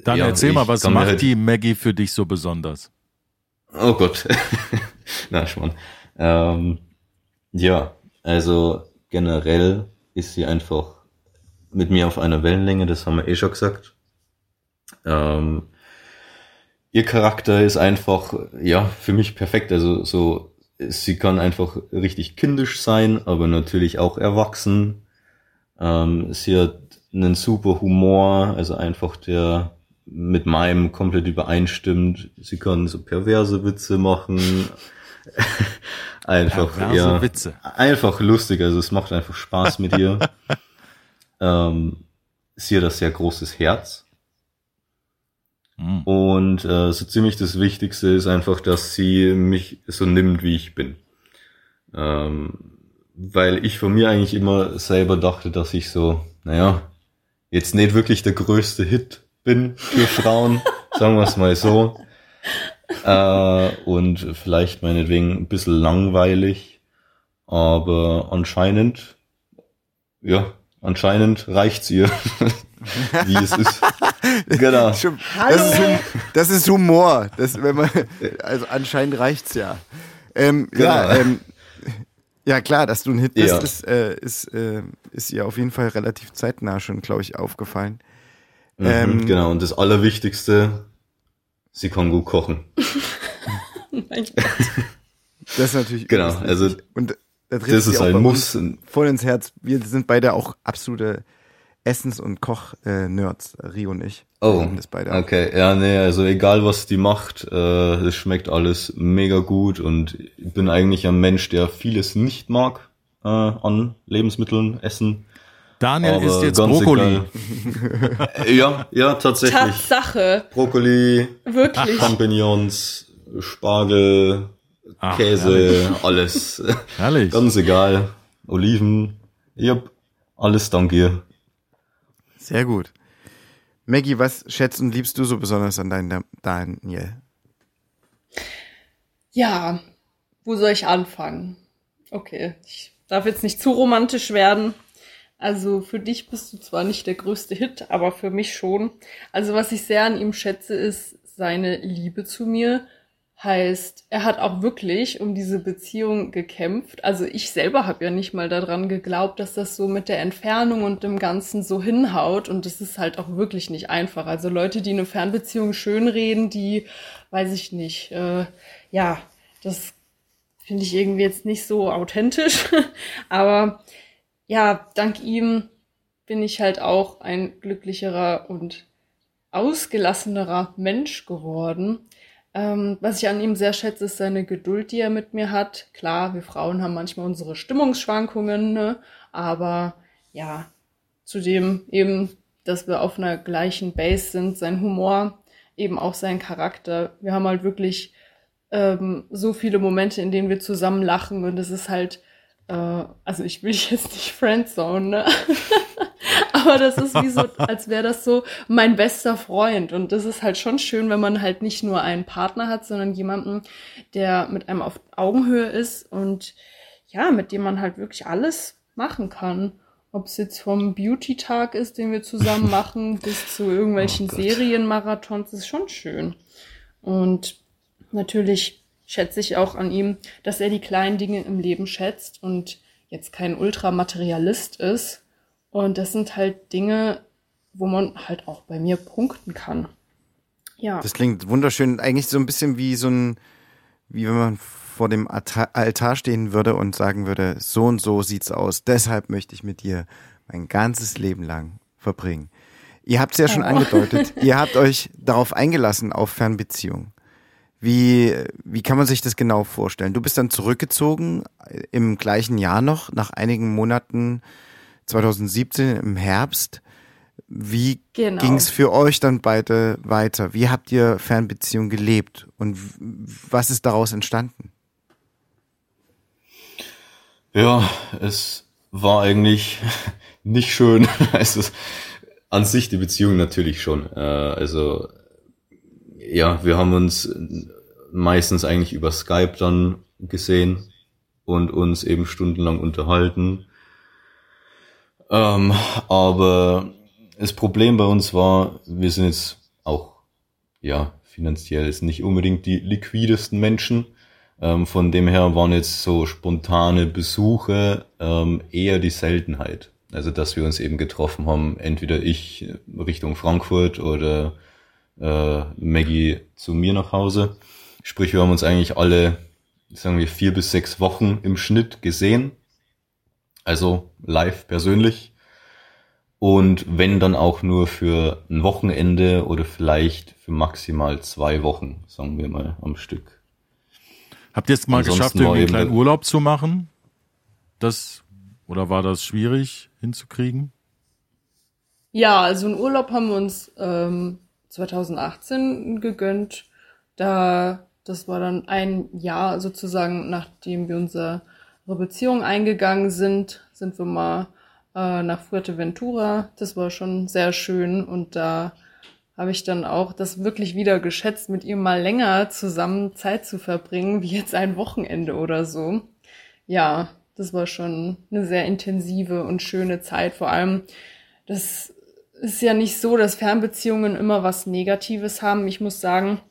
dann ja, erzähl mal, was macht halt die Maggie für dich so besonders? Oh Gott, na schon. Ähm, ja, also generell ist sie einfach mit mir auf einer Wellenlänge, das haben wir eh schon gesagt. Ähm, ihr Charakter ist einfach, ja, für mich perfekt. Also so, sie kann einfach richtig kindisch sein, aber natürlich auch erwachsen. Ähm, sie hat einen super Humor, also einfach der mit meinem komplett übereinstimmt. Sie kann so perverse Witze machen. einfach, perverse ja, Witze. einfach lustig. Also es macht einfach Spaß mit ihr. ähm, sie hat ein sehr großes Herz. Mhm. Und äh, so ziemlich das Wichtigste ist einfach, dass sie mich so nimmt, wie ich bin. Ähm, weil ich von mir eigentlich immer selber dachte, dass ich so, naja, jetzt nicht wirklich der größte Hit bin für Frauen, sagen wir es mal so. Äh, und vielleicht meinetwegen ein bisschen langweilig, aber anscheinend, ja, anscheinend reicht's ihr, wie es ist. genau. Das ist, das ist, Humor. Das, wenn man, also anscheinend reicht's ja. Ähm, genau. Ja, ähm, ja, klar, dass du ein Hit bist, ja. ist, äh, ist, äh, ist ihr auf jeden Fall relativ zeitnah schon, glaube ich, aufgefallen. Mhm, ähm, genau, und das Allerwichtigste, sie kann gut kochen. mein Gott. Das ist natürlich. Genau, also. Und da das ist ein Muss. Voll ins Herz. Wir sind beide auch absolute Essens- und Koch-Nerds, äh, Rio und ich. Oh, das beide okay. Ja, nee, also egal was die macht, äh, es schmeckt alles mega gut und ich bin eigentlich ein Mensch, der vieles nicht mag äh, an Lebensmitteln, Essen. Daniel isst jetzt Brokkoli. ja, ja, tatsächlich. Tatsache. Brokkoli, Wirklich. Champignons, Spargel, Ach, Käse, herrlich. alles. Herrlich. Ganz egal. Oliven, yep, alles dank ihr. Sehr gut. Maggie, was schätzt und liebst du so besonders an deinem Daniel? Ja, wo soll ich anfangen? Okay, ich darf jetzt nicht zu romantisch werden. Also für dich bist du zwar nicht der größte Hit, aber für mich schon. Also was ich sehr an ihm schätze, ist seine Liebe zu mir, Heißt, er hat auch wirklich um diese Beziehung gekämpft. Also ich selber habe ja nicht mal daran geglaubt, dass das so mit der Entfernung und dem Ganzen so hinhaut. Und das ist halt auch wirklich nicht einfach. Also Leute, die eine Fernbeziehung schönreden, die, weiß ich nicht, äh, ja, das finde ich irgendwie jetzt nicht so authentisch. Aber ja, dank ihm bin ich halt auch ein glücklicherer und ausgelassenerer Mensch geworden. Ähm, was ich an ihm sehr schätze, ist seine Geduld, die er mit mir hat. Klar, wir Frauen haben manchmal unsere Stimmungsschwankungen, ne? aber ja, zudem eben, dass wir auf einer gleichen Base sind, sein Humor, eben auch sein Charakter. Wir haben halt wirklich ähm, so viele Momente, in denen wir zusammen lachen und es ist halt, äh, also ich will jetzt nicht Friendzone, ne? Aber das ist wie so, als wäre das so mein bester Freund. Und das ist halt schon schön, wenn man halt nicht nur einen Partner hat, sondern jemanden, der mit einem auf Augenhöhe ist und ja, mit dem man halt wirklich alles machen kann. Ob es jetzt vom Beauty-Tag ist, den wir zusammen machen, bis zu irgendwelchen oh Serienmarathons, ist schon schön. Und natürlich schätze ich auch an ihm, dass er die kleinen Dinge im Leben schätzt und jetzt kein Ultramaterialist ist, und das sind halt Dinge, wo man halt auch bei mir punkten kann. Ja. Das klingt wunderschön. Eigentlich so ein bisschen wie so ein, wie wenn man vor dem Altar stehen würde und sagen würde, so und so sieht's aus. Deshalb möchte ich mit dir mein ganzes Leben lang verbringen. Ihr habt es ja schon oh. angedeutet. Ihr habt euch darauf eingelassen auf Fernbeziehungen. Wie, wie kann man sich das genau vorstellen? Du bist dann zurückgezogen im gleichen Jahr noch, nach einigen Monaten 2017 im Herbst. Wie genau. ging es für euch dann beide weiter? Wie habt ihr Fernbeziehungen gelebt und was ist daraus entstanden? Ja, es war eigentlich nicht schön. Also an sich die Beziehung natürlich schon. Äh, also ja, wir haben uns meistens eigentlich über Skype dann gesehen und uns eben stundenlang unterhalten. Ähm, aber das Problem bei uns war, wir sind jetzt auch, ja, finanziell ist nicht unbedingt die liquidesten Menschen. Ähm, von dem her waren jetzt so spontane Besuche ähm, eher die Seltenheit. Also dass wir uns eben getroffen haben, entweder ich Richtung Frankfurt oder äh, Maggie zu mir nach Hause. Sprich, wir haben uns eigentlich alle, sagen wir, vier bis sechs Wochen im Schnitt gesehen also live persönlich. Und wenn dann auch nur für ein Wochenende oder vielleicht für maximal zwei Wochen, sagen wir mal, am Stück. Habt ihr es mal Ansonsten geschafft, irgendwie einen kleinen Urlaub zu machen? Das, oder war das schwierig hinzukriegen? Ja, also einen Urlaub haben wir uns ähm, 2018 gegönnt. Da, das war dann ein Jahr sozusagen, nachdem wir unser Beziehung eingegangen sind, sind wir mal äh, nach Fuerteventura. Das war schon sehr schön und da habe ich dann auch das wirklich wieder geschätzt, mit ihm mal länger zusammen Zeit zu verbringen, wie jetzt ein Wochenende oder so. Ja, das war schon eine sehr intensive und schöne Zeit. Vor allem, das ist ja nicht so, dass Fernbeziehungen immer was Negatives haben. Ich muss sagen,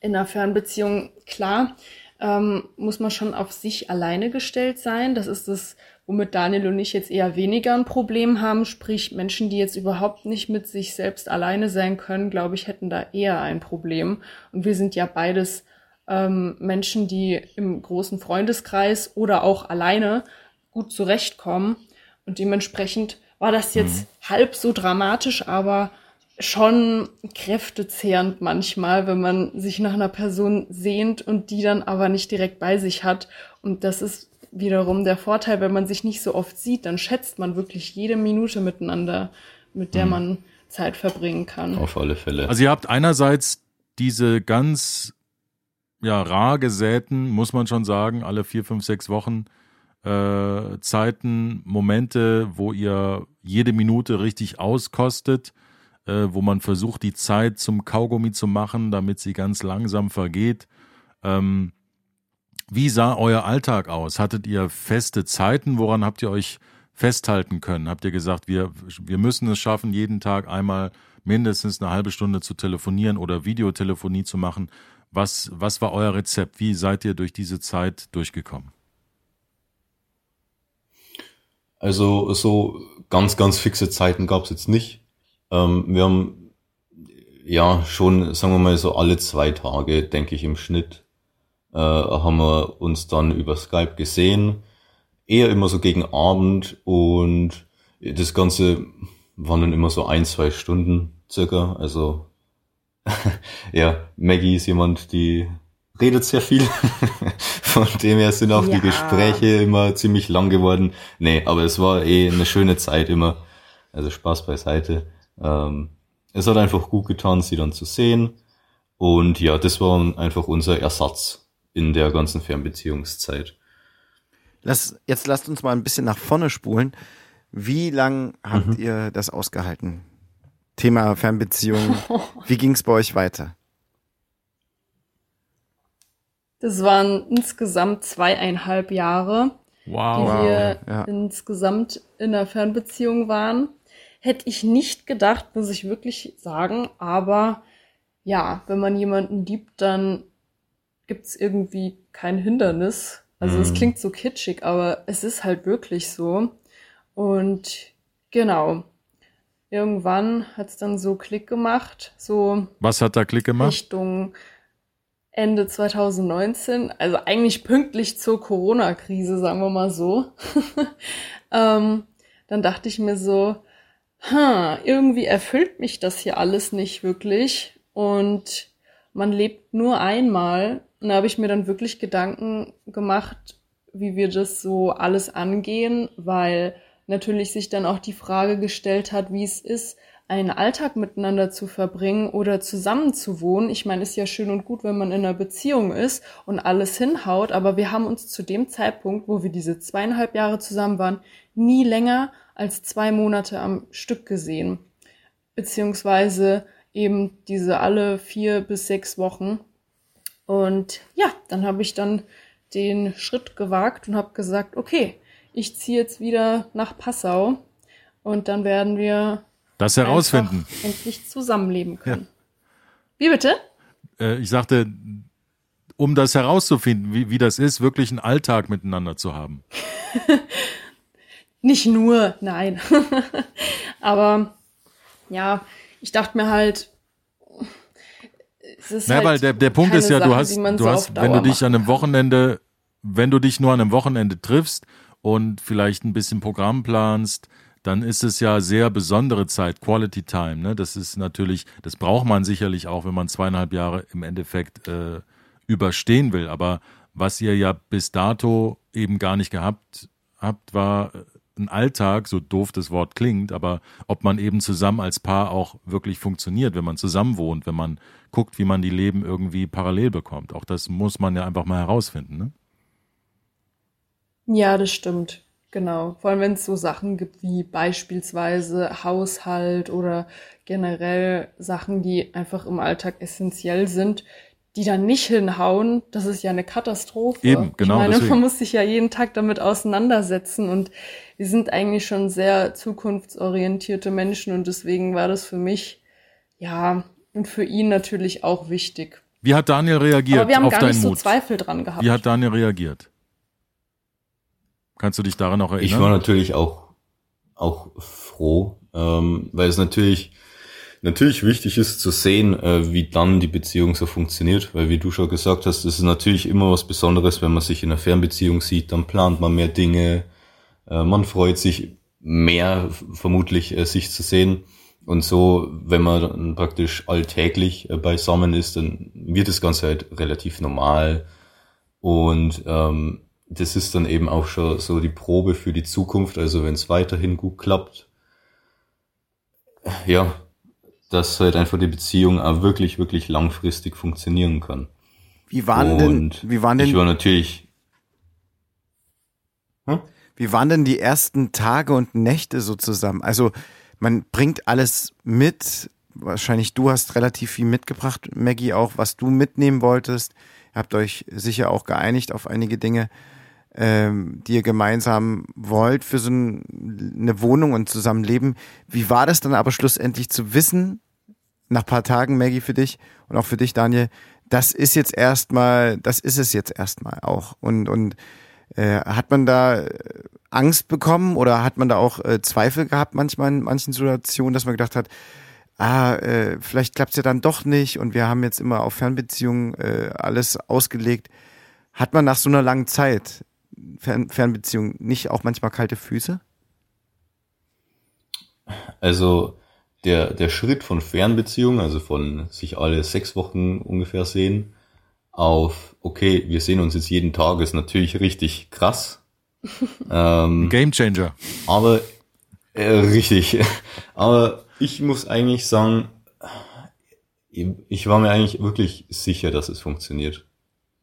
in einer Fernbeziehung, klar, ähm, muss man schon auf sich alleine gestellt sein. Das ist das, womit Daniel und ich jetzt eher weniger ein Problem haben. Sprich, Menschen, die jetzt überhaupt nicht mit sich selbst alleine sein können, glaube ich, hätten da eher ein Problem. Und wir sind ja beides ähm, Menschen, die im großen Freundeskreis oder auch alleine gut zurechtkommen. Und dementsprechend war das jetzt mhm. halb so dramatisch, aber schon kräftezehrend manchmal, wenn man sich nach einer Person sehnt und die dann aber nicht direkt bei sich hat. Und das ist wiederum der Vorteil, wenn man sich nicht so oft sieht, dann schätzt man wirklich jede Minute miteinander, mit der mhm. man Zeit verbringen kann. Auf alle Fälle. Also ihr habt einerseits diese ganz ja, rar gesäten, muss man schon sagen, alle vier, fünf, sechs Wochen äh, Zeiten, Momente, wo ihr jede Minute richtig auskostet, äh, wo man versucht, die Zeit zum Kaugummi zu machen, damit sie ganz langsam vergeht. Ähm, wie sah euer Alltag aus? Hattet ihr feste Zeiten? Woran habt ihr euch festhalten können? Habt ihr gesagt, wir, wir müssen es schaffen, jeden Tag einmal mindestens eine halbe Stunde zu telefonieren oder Videotelefonie zu machen? Was, was war euer Rezept? Wie seid ihr durch diese Zeit durchgekommen? Also so ganz, ganz fixe Zeiten gab es jetzt nicht. Ähm, wir haben ja schon, sagen wir mal so alle zwei Tage, denke ich, im Schnitt, äh, haben wir uns dann über Skype gesehen. Eher immer so gegen Abend und das Ganze waren dann immer so ein, zwei Stunden circa. Also ja, Maggie ist jemand, die redet sehr viel. Von dem her sind auch ja. die Gespräche immer ziemlich lang geworden. Nee, aber es war eh eine schöne Zeit immer. Also Spaß beiseite. Ähm, es hat einfach gut getan, sie dann zu sehen. Und ja, das war einfach unser Ersatz in der ganzen Fernbeziehungszeit. Lass, jetzt lasst uns mal ein bisschen nach vorne spulen. Wie lang habt mhm. ihr das ausgehalten? Thema Fernbeziehung. Wie ging es bei euch weiter? Das waren insgesamt zweieinhalb Jahre, wow. die wir ja. insgesamt in einer Fernbeziehung waren. Hätte ich nicht gedacht, muss ich wirklich sagen. Aber ja, wenn man jemanden liebt, dann gibt's irgendwie kein Hindernis. Also es mhm. klingt so kitschig, aber es ist halt wirklich so. Und genau, irgendwann hat es dann so Klick gemacht, so. Was hat da Klick gemacht? Richtung Ende 2019, also eigentlich pünktlich zur Corona-Krise, sagen wir mal so. ähm, dann dachte ich mir so, ha, irgendwie erfüllt mich das hier alles nicht wirklich und man lebt nur einmal. Und da habe ich mir dann wirklich Gedanken gemacht, wie wir das so alles angehen, weil natürlich sich dann auch die Frage gestellt hat, wie es ist, einen Alltag miteinander zu verbringen oder zusammen zu wohnen. Ich meine, ist ja schön und gut, wenn man in einer Beziehung ist und alles hinhaut, aber wir haben uns zu dem Zeitpunkt, wo wir diese zweieinhalb Jahre zusammen waren, nie länger als zwei Monate am Stück gesehen. Beziehungsweise eben diese alle vier bis sechs Wochen. Und ja, dann habe ich dann den Schritt gewagt und habe gesagt, okay, ich ziehe jetzt wieder nach Passau und dann werden wir das herausfinden. endlich zusammenleben können. Ja. Wie bitte? Äh, ich sagte, um das herauszufinden, wie, wie das ist, wirklich einen Alltag miteinander zu haben. Nicht nur, nein. Aber ja, ich dachte mir halt, es ist Na, halt weil der, der Punkt ist ja, Sache, du hast, du so hast, wenn du dich an einem Wochenende, wenn du dich nur an einem Wochenende triffst und vielleicht ein bisschen Programm planst, dann ist es ja sehr besondere Zeit, Quality Time. Ne? Das ist natürlich, das braucht man sicherlich auch, wenn man zweieinhalb Jahre im Endeffekt äh, überstehen will. Aber was ihr ja bis dato eben gar nicht gehabt habt, war ein Alltag, so doof das Wort klingt, aber ob man eben zusammen als Paar auch wirklich funktioniert, wenn man zusammen wohnt, wenn man guckt, wie man die Leben irgendwie parallel bekommt. Auch das muss man ja einfach mal herausfinden. Ne? Ja, das stimmt. Genau. Vor allem, wenn es so Sachen gibt wie beispielsweise Haushalt oder generell Sachen, die einfach im Alltag essentiell sind, die dann nicht hinhauen, das ist ja eine Katastrophe. Eben, genau. Ich meine, deswegen. man muss sich ja jeden Tag damit auseinandersetzen und wir sind eigentlich schon sehr zukunftsorientierte Menschen und deswegen war das für mich, ja, und für ihn natürlich auch wichtig. Wie hat Daniel reagiert Aber wir haben auf gar nicht Mut? so Zweifel dran gehabt. Wie hat Daniel reagiert? Kannst du dich daran auch erinnern? Ich war natürlich auch, auch froh, ähm, weil es natürlich, natürlich wichtig ist zu sehen, äh, wie dann die Beziehung so funktioniert, weil wie du schon gesagt hast, es ist natürlich immer was Besonderes, wenn man sich in einer Fernbeziehung sieht, dann plant man mehr Dinge, äh, man freut sich mehr vermutlich äh, sich zu sehen. Und so, wenn man praktisch alltäglich äh, beisammen ist, dann wird das Ganze halt relativ normal. Und ähm, das ist dann eben auch schon so die Probe für die Zukunft. Also wenn es weiterhin gut klappt, ja, dass halt einfach die Beziehung auch wirklich, wirklich langfristig funktionieren kann. Wie waren denn, wie waren denn, ich war natürlich, hm? wie waren denn die ersten Tage und Nächte so zusammen? Also, man bringt alles mit. Wahrscheinlich du hast relativ viel mitgebracht, Maggie, auch was du mitnehmen wolltest. Ihr habt euch sicher auch geeinigt auf einige Dinge, ähm, die ihr gemeinsam wollt für so ein, eine Wohnung und Zusammenleben. Wie war das dann aber schlussendlich zu wissen, nach paar Tagen, Maggie, für dich und auch für dich, Daniel, das ist jetzt erstmal, das ist es jetzt erstmal auch. Und, und äh, hat man da Angst bekommen oder hat man da auch äh, Zweifel gehabt manchmal in manchen Situationen, dass man gedacht hat, ah, äh, vielleicht klappt's ja dann doch nicht und wir haben jetzt immer auf Fernbeziehungen äh, alles ausgelegt. Hat man nach so einer langen Zeit Fern Fernbeziehung nicht auch manchmal kalte Füße? Also der, der Schritt von Fernbeziehung, also von sich alle sechs Wochen ungefähr sehen, auf, okay, wir sehen uns jetzt jeden Tag, ist natürlich richtig krass. ähm, Game Changer. Aber, äh, richtig. Aber ich muss eigentlich sagen, ich war mir eigentlich wirklich sicher, dass es funktioniert.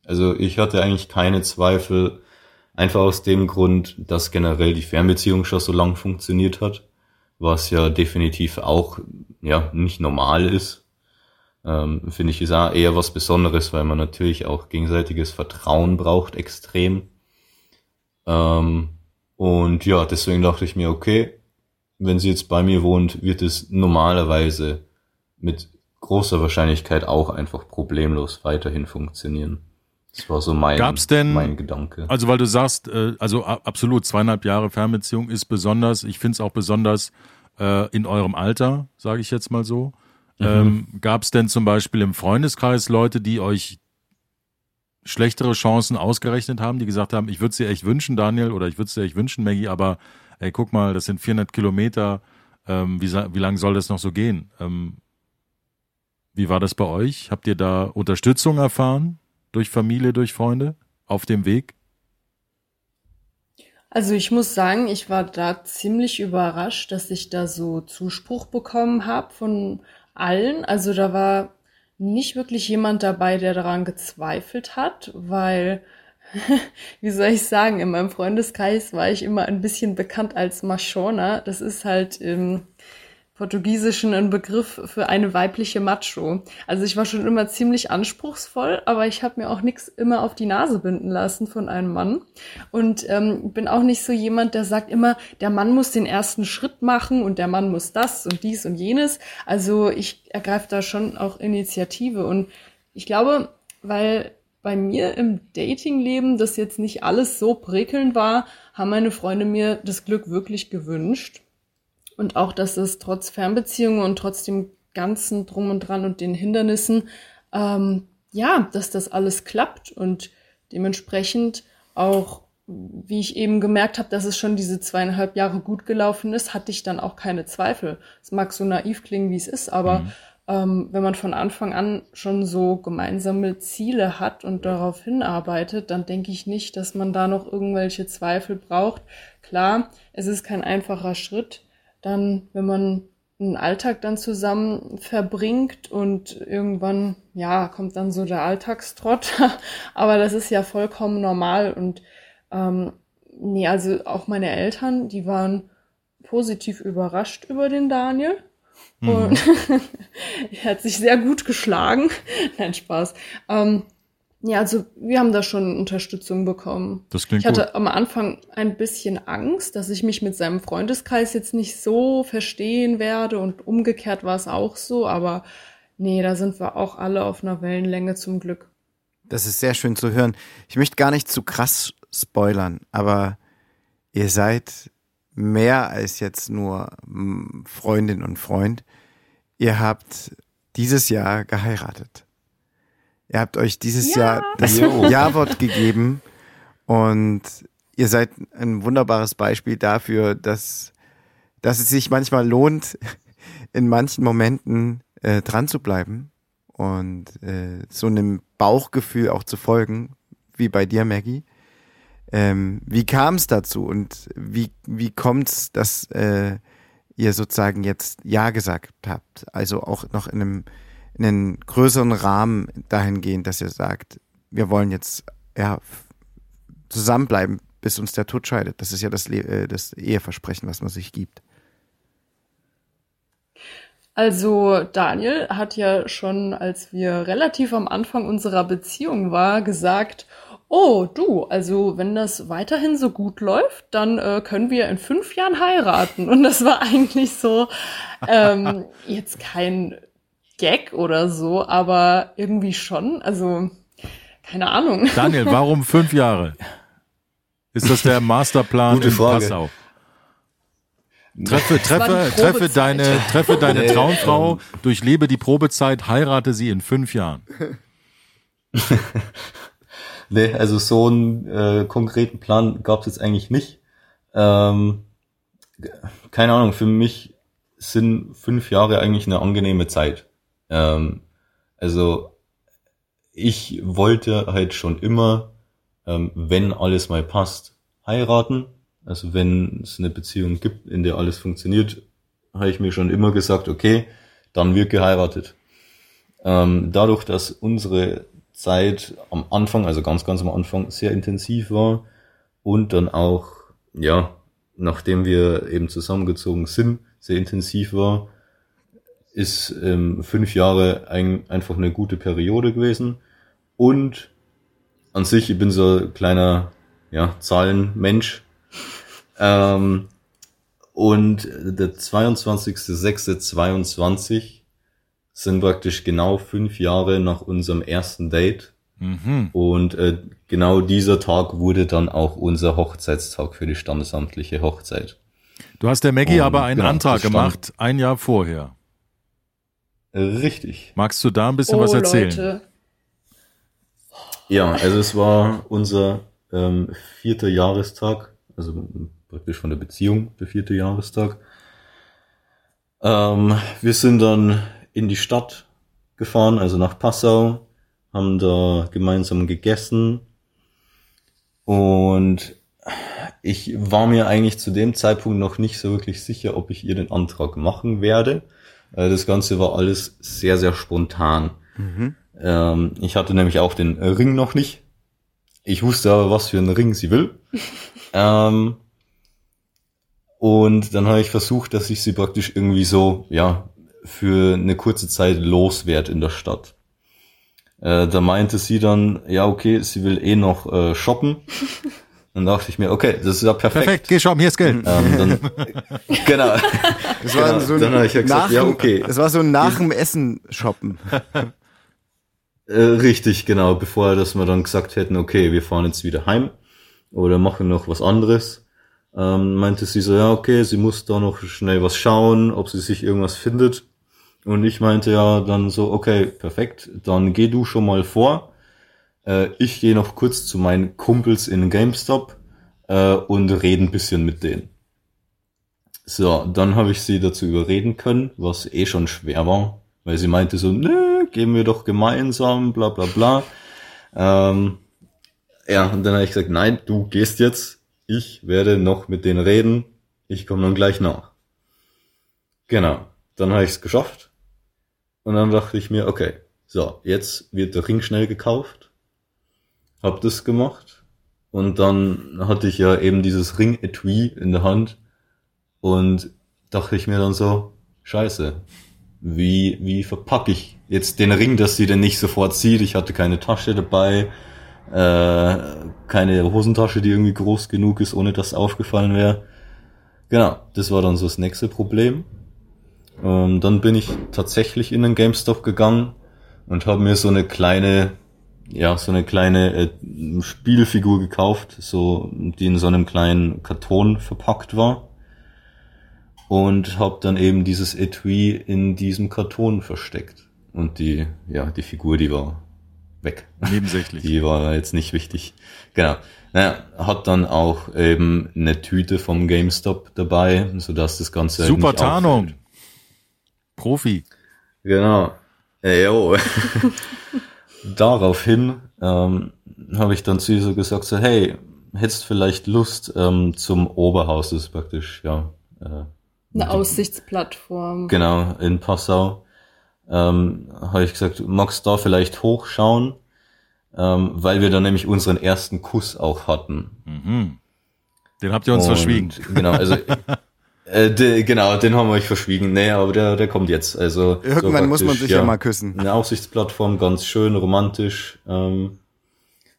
Also ich hatte eigentlich keine Zweifel, einfach aus dem Grund, dass generell die Fernbeziehung schon so lang funktioniert hat, was ja definitiv auch ja nicht normal ist ähm, finde ich, ist auch eher was Besonderes, weil man natürlich auch gegenseitiges Vertrauen braucht, extrem. Ähm, und ja, deswegen dachte ich mir, okay, wenn sie jetzt bei mir wohnt, wird es normalerweise mit großer Wahrscheinlichkeit auch einfach problemlos weiterhin funktionieren. Das war so mein, Gab's denn, mein Gedanke. Also weil du sagst, äh, also absolut, zweieinhalb Jahre Fernbeziehung ist besonders. Ich finde es auch besonders äh, in eurem Alter, sage ich jetzt mal so. Mhm. Ähm, Gab es denn zum Beispiel im Freundeskreis Leute, die euch schlechtere Chancen ausgerechnet haben, die gesagt haben, ich würde es dir echt wünschen, Daniel, oder ich würde es dir echt wünschen, Maggie, aber ey, guck mal, das sind 400 Kilometer, ähm, wie, wie lange soll das noch so gehen? Ähm, wie war das bei euch? Habt ihr da Unterstützung erfahren? Durch Familie, durch Freunde? Auf dem Weg? Also ich muss sagen, ich war da ziemlich überrascht, dass ich da so Zuspruch bekommen habe von allen. Also da war nicht wirklich jemand dabei, der daran gezweifelt hat, weil, wie soll ich sagen, in meinem Freundeskreis war ich immer ein bisschen bekannt als Machona. Das ist halt ähm, Portugiesischen ein Begriff für eine weibliche Macho. Also ich war schon immer ziemlich anspruchsvoll, aber ich habe mir auch nichts immer auf die Nase binden lassen von einem Mann. Und ähm, bin auch nicht so jemand, der sagt immer, der Mann muss den ersten Schritt machen und der Mann muss das und dies und jenes. Also ich ergreife da schon auch Initiative. Und ich glaube, weil bei mir im Datingleben das jetzt nicht alles so prickelnd war, haben meine Freunde mir das Glück wirklich gewünscht. Und auch, dass es trotz Fernbeziehungen und trotz dem ganzen Drum und Dran und den Hindernissen, ähm, ja, dass das alles klappt und dementsprechend auch, wie ich eben gemerkt habe, dass es schon diese zweieinhalb Jahre gut gelaufen ist, hatte ich dann auch keine Zweifel. Es mag so naiv klingen, wie es ist, aber mhm. ähm, wenn man von Anfang an schon so gemeinsame Ziele hat und darauf hinarbeitet, dann denke ich nicht, dass man da noch irgendwelche Zweifel braucht. Klar, es ist kein einfacher Schritt, dann, wenn man einen Alltag dann zusammen verbringt und irgendwann, ja, kommt dann so der Alltagstrott. Aber das ist ja vollkommen normal und ähm, nee, also auch meine Eltern, die waren positiv überrascht über den Daniel. Mhm. Und er hat sich sehr gut geschlagen. Nein, Spaß. Ähm, ja, also wir haben da schon Unterstützung bekommen. Das klingt ich hatte gut. am Anfang ein bisschen Angst, dass ich mich mit seinem Freundeskreis jetzt nicht so verstehen werde und umgekehrt war es auch so, aber nee, da sind wir auch alle auf einer Wellenlänge zum Glück. Das ist sehr schön zu hören. Ich möchte gar nicht zu krass spoilern, aber ihr seid mehr als jetzt nur Freundin und Freund. Ihr habt dieses Jahr geheiratet. Ihr habt euch dieses ja. Jahr das Ja-Wort gegeben und ihr seid ein wunderbares Beispiel dafür, dass dass es sich manchmal lohnt, in manchen Momenten äh, dran zu bleiben und äh, so einem Bauchgefühl auch zu folgen, wie bei dir, Maggie. Ähm, wie kam es dazu und wie, wie kommt es, dass äh, ihr sozusagen jetzt Ja gesagt habt? Also auch noch in einem, in einem größeren Rahmen dahingehend, dass ihr sagt, wir wollen jetzt ja, zusammenbleiben, bis uns der Tod scheidet. Das ist ja das, äh, das Eheversprechen, was man sich gibt. Also Daniel hat ja schon, als wir relativ am Anfang unserer Beziehung war, gesagt, oh du, also wenn das weiterhin so gut läuft, dann äh, können wir in fünf Jahren heiraten. Und das war eigentlich so ähm, jetzt kein Gag oder so, aber irgendwie schon. Also keine Ahnung. Daniel, warum fünf Jahre? Ist das der Masterplan Gute in Passau? Treffe, treffe, treffe deine, treffe deine nee, Traumfrau, ähm, durchlebe die Probezeit, heirate sie in fünf Jahren. nee, also so einen äh, konkreten Plan gab es jetzt eigentlich nicht. Ähm, keine Ahnung, für mich sind fünf Jahre eigentlich eine angenehme Zeit. Ähm, also ich wollte halt schon immer, ähm, wenn alles mal passt, heiraten also wenn es eine Beziehung gibt, in der alles funktioniert, habe ich mir schon immer gesagt, okay, dann wird geheiratet. Ähm, dadurch, dass unsere Zeit am Anfang, also ganz, ganz am Anfang, sehr intensiv war und dann auch, ja, nachdem wir eben zusammengezogen sind, sehr intensiv war, ist ähm, fünf Jahre ein, einfach eine gute Periode gewesen. Und an sich, ich bin so ein kleiner ja, Zahlenmensch. Ähm, und der 22.06.22 sind praktisch genau fünf Jahre nach unserem ersten Date. Mhm. Und äh, genau dieser Tag wurde dann auch unser Hochzeitstag für die standesamtliche Hochzeit. Du hast der Maggie aber einen genau, Antrag gemacht, ein Jahr vorher. Richtig. Magst du da ein bisschen oh, was erzählen? Leute. Ja, also es war unser ähm, vierter Jahrestag, also praktisch von der Beziehung, der vierte Jahrestag. Ähm, wir sind dann in die Stadt gefahren, also nach Passau, haben da gemeinsam gegessen und ich war mir eigentlich zu dem Zeitpunkt noch nicht so wirklich sicher, ob ich ihr den Antrag machen werde. Äh, das Ganze war alles sehr, sehr spontan. Mhm. Ähm, ich hatte nämlich auch den Ring noch nicht. Ich wusste aber, was für einen Ring sie will. ähm, und dann habe ich versucht, dass ich sie praktisch irgendwie so, ja, für eine kurze Zeit loswerde in der Stadt. Äh, da meinte sie dann, ja, okay, sie will eh noch äh, shoppen. Dann dachte ich mir, okay, das ist ja perfekt. Perfekt, geh shoppen, hier ist Geld. Ähm, dann, genau. Das war genau. so ein, dann habe ich ja gesagt, nach, ja, okay. Das war so nach dem Essen shoppen. Äh, richtig, genau, bevor dass wir dann gesagt hätten, okay, wir fahren jetzt wieder heim oder machen noch was anderes ähm, meinte sie so, ja, okay, sie muss da noch schnell was schauen, ob sie sich irgendwas findet. Und ich meinte ja dann so, okay, perfekt, dann geh du schon mal vor. Äh, ich gehe noch kurz zu meinen Kumpels in GameStop äh, und rede ein bisschen mit denen. So, dann habe ich sie dazu überreden können, was eh schon schwer war, weil sie meinte so, nö, gehen wir doch gemeinsam, bla bla bla. Ähm, ja, und dann habe ich gesagt, nein, du gehst jetzt, ich werde noch mit denen reden, ich komme dann gleich nach. Genau, dann habe ich es geschafft und dann dachte ich mir, okay, so, jetzt wird der Ring schnell gekauft, hab das gemacht und dann hatte ich ja eben dieses Ring-Etui in der Hand und dachte ich mir dann so, scheiße, wie, wie verpacke ich jetzt den Ring, dass sie denn nicht sofort sieht, ich hatte keine Tasche dabei, äh, keine Hosentasche, die irgendwie groß genug ist, ohne dass aufgefallen wäre. Genau, das war dann so das nächste Problem. Ähm, dann bin ich tatsächlich in den GameStop gegangen und habe mir so eine kleine, ja, so eine kleine äh, Spielfigur gekauft, so die in so einem kleinen Karton verpackt war und habe dann eben dieses Etui in diesem Karton versteckt und die, ja, die Figur, die war weg. Nebensächlich. Die war jetzt nicht wichtig. Genau. Naja, hat dann auch eben eine Tüte vom GameStop dabei, sodass das Ganze halt Super Tarnung. Auffällt. Profi. Genau. Äh, jo. Daraufhin ähm, habe ich dann zu ihr so gesagt, so, hey, hättest vielleicht Lust ähm, zum Oberhaus, das ist praktisch, ja. Äh, Eine Aussichtsplattform. Genau, in Passau. Ähm, habe ich gesagt, magst du da vielleicht hochschauen? Ähm, weil wir dann nämlich unseren ersten Kuss auch hatten. Mhm. Den habt ihr uns Und, verschwiegen. Genau, also Äh, de, genau, den haben wir euch verschwiegen. Nee, aber der, der kommt jetzt. Also Irgendwann so muss man sich ja, ja, mal küssen. Eine Aussichtsplattform, ganz schön romantisch. Ähm,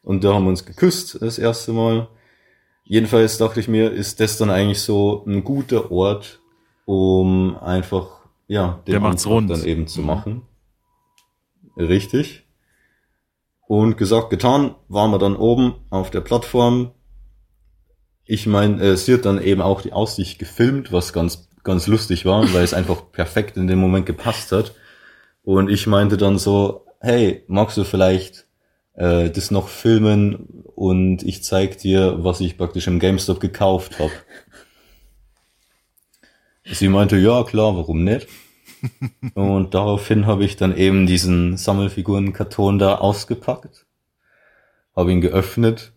und da haben wir uns geküsst das erste Mal. Jedenfalls dachte ich mir, ist das dann eigentlich so ein guter Ort, um einfach ja den Antrag dann eben zu machen. Richtig. Und gesagt, getan, waren wir dann oben auf der Plattform, ich meine, äh, sie hat dann eben auch die Aussicht gefilmt, was ganz, ganz lustig war, weil es einfach perfekt in dem Moment gepasst hat. Und ich meinte dann so, hey, magst du vielleicht äh, das noch filmen und ich zeig dir, was ich praktisch im GameStop gekauft habe. Sie meinte, ja klar, warum nicht? und daraufhin habe ich dann eben diesen Sammelfigurenkarton da ausgepackt, habe ihn geöffnet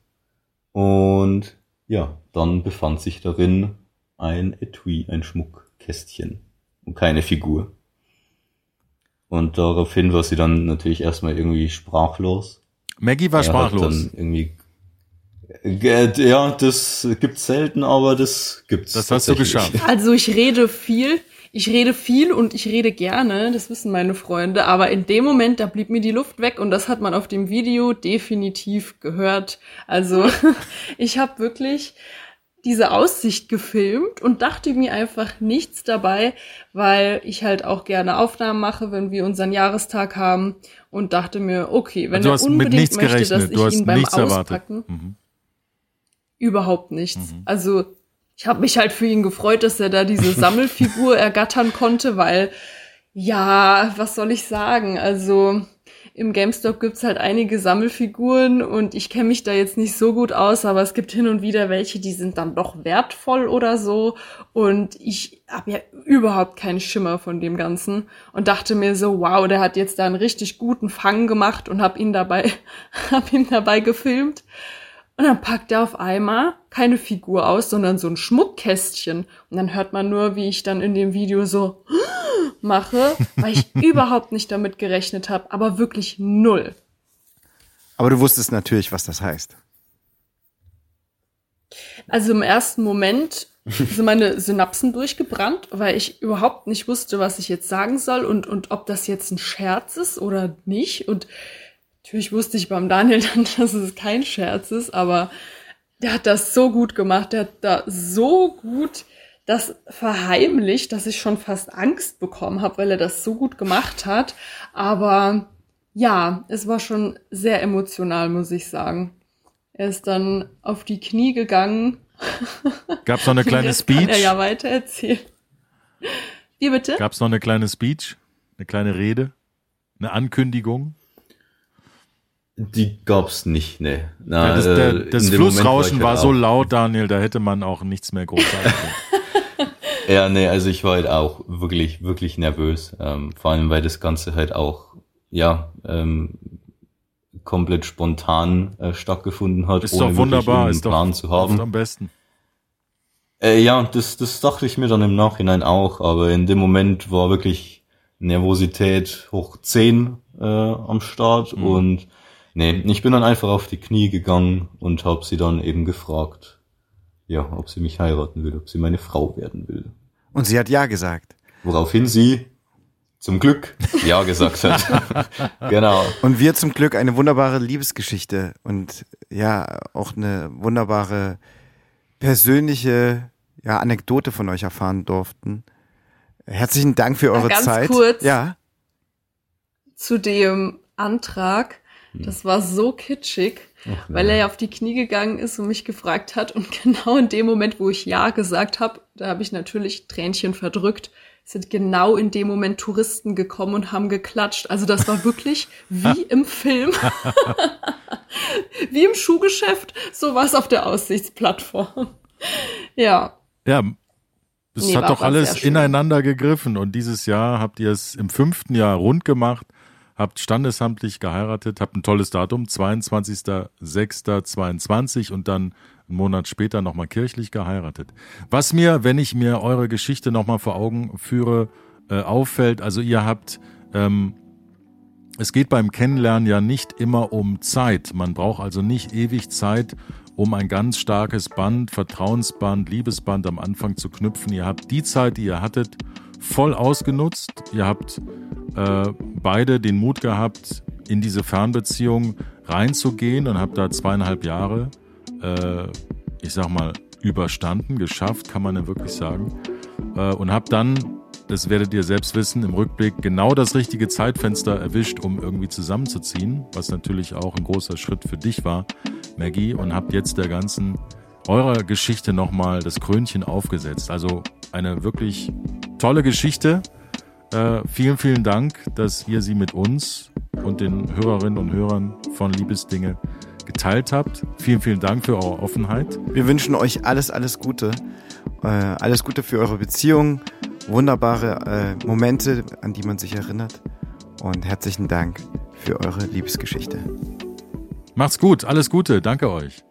und ja, dann befand sich darin ein Etui, ein Schmuckkästchen und keine Figur. Und daraufhin war sie dann natürlich erstmal irgendwie sprachlos. Maggie war er sprachlos. Dann irgendwie ja, das gibt's selten, aber das gibt's. Das hast du geschafft. Also ich rede viel, ich rede viel und ich rede gerne, das wissen meine Freunde, aber in dem Moment, da blieb mir die Luft weg und das hat man auf dem Video definitiv gehört. Also ich habe wirklich diese Aussicht gefilmt und dachte mir einfach nichts dabei, weil ich halt auch gerne Aufnahmen mache, wenn wir unseren Jahrestag haben und dachte mir, okay, wenn also er unbedingt möchte, gerechnet. dass ich ihn beim Auspacken mhm. überhaupt nichts. Mhm. Also ich habe mich halt für ihn gefreut, dass er da diese Sammelfigur ergattern konnte, weil ja, was soll ich sagen? Also im GameStop gibt's halt einige Sammelfiguren und ich kenne mich da jetzt nicht so gut aus, aber es gibt hin und wieder welche, die sind dann doch wertvoll oder so. Und ich habe ja überhaupt keinen Schimmer von dem Ganzen und dachte mir so, wow, der hat jetzt da einen richtig guten Fang gemacht und hab ihn dabei, hab ihn dabei gefilmt. Und dann packt er auf einmal keine Figur aus, sondern so ein Schmuckkästchen. Und dann hört man nur, wie ich dann in dem Video so mache, weil ich überhaupt nicht damit gerechnet habe, aber wirklich null. Aber du wusstest natürlich, was das heißt. Also im ersten Moment sind meine Synapsen durchgebrannt, weil ich überhaupt nicht wusste, was ich jetzt sagen soll und, und ob das jetzt ein Scherz ist oder nicht. Und natürlich wusste ich beim Daniel dann, dass es kein Scherz ist, aber der hat das so gut gemacht, der hat da so gut das verheimlicht, dass ich schon fast Angst bekommen habe, weil er das so gut gemacht hat. Aber ja, es war schon sehr emotional, muss ich sagen. Er ist dann auf die Knie gegangen. Gab es noch eine kleine Speech? Kann er ja weiter erzählen. Wie bitte? Gab es noch eine kleine Speech? Eine kleine Rede? Eine Ankündigung? Die gab's nicht, ne. Na, ja, das, der, äh, das Flussrauschen war, war so laut, Daniel, da hätte man auch nichts mehr groß sagen Ja, nee, also ich war halt auch wirklich, wirklich nervös. Ähm, vor allem, weil das Ganze halt auch, ja, ähm, komplett spontan äh, stattgefunden hat, ist ohne doch wunderbar, einen ist Plan doch zu haben. am besten. Äh, ja, das, das dachte ich mir dann im Nachhinein auch, aber in dem Moment war wirklich Nervosität hoch zehn äh, am Start mhm. und nee, ich bin dann einfach auf die Knie gegangen und habe sie dann eben gefragt, ja, ob sie mich heiraten will, ob sie meine Frau werden will. Und sie hat ja gesagt. Woraufhin sie zum Glück ja gesagt hat. genau. Und wir zum Glück eine wunderbare Liebesgeschichte und ja, auch eine wunderbare persönliche ja, Anekdote von euch erfahren durften. Herzlichen Dank für eure Ganz Zeit. Kurz ja. Zu dem Antrag Das war so kitschig, Ach, weil er ja auf die Knie gegangen ist und mich gefragt hat. Und genau in dem Moment, wo ich Ja gesagt habe, da habe ich natürlich Tränchen verdrückt, sind genau in dem Moment Touristen gekommen und haben geklatscht. Also das war wirklich wie im Film. wie im Schuhgeschäft, so war es auf der Aussichtsplattform. ja. Ja, es nee, hat doch alles ineinander gegriffen und dieses Jahr habt ihr es im fünften Jahr rund gemacht, habt standesamtlich geheiratet, habt ein tolles Datum, 22.06.22 und dann einen Monat später nochmal kirchlich geheiratet. Was mir, wenn ich mir eure Geschichte nochmal vor Augen führe, äh, auffällt, also ihr habt, ähm, es geht beim Kennenlernen ja nicht immer um Zeit. Man braucht also nicht ewig Zeit, um ein ganz starkes Band, Vertrauensband, Liebesband am Anfang zu knüpfen. Ihr habt die Zeit, die ihr hattet, voll ausgenutzt. Ihr habt äh, beide den Mut gehabt, in diese Fernbeziehung reinzugehen und habt da zweieinhalb Jahre, äh, ich sag mal, überstanden, geschafft, kann man ja wirklich sagen. Äh, und habt dann, das werdet ihr selbst wissen, im Rückblick genau das richtige Zeitfenster erwischt, um irgendwie zusammenzuziehen, was natürlich auch ein großer Schritt für dich war. Maggie, und habt jetzt der ganzen eurer Geschichte nochmal das Krönchen aufgesetzt. Also eine wirklich tolle Geschichte. Äh, vielen, vielen Dank, dass ihr sie mit uns und den Hörerinnen und Hörern von Liebesdinge geteilt habt. Vielen, vielen Dank für eure Offenheit. Wir wünschen euch alles, alles Gute. Äh, alles Gute für eure Beziehung. Wunderbare äh, Momente, an die man sich erinnert. Und herzlichen Dank für eure Liebesgeschichte. Macht's gut, alles Gute, danke euch.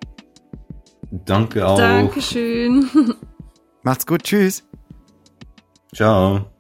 Danke auch. Dankeschön. Macht's gut, tschüss. Ciao.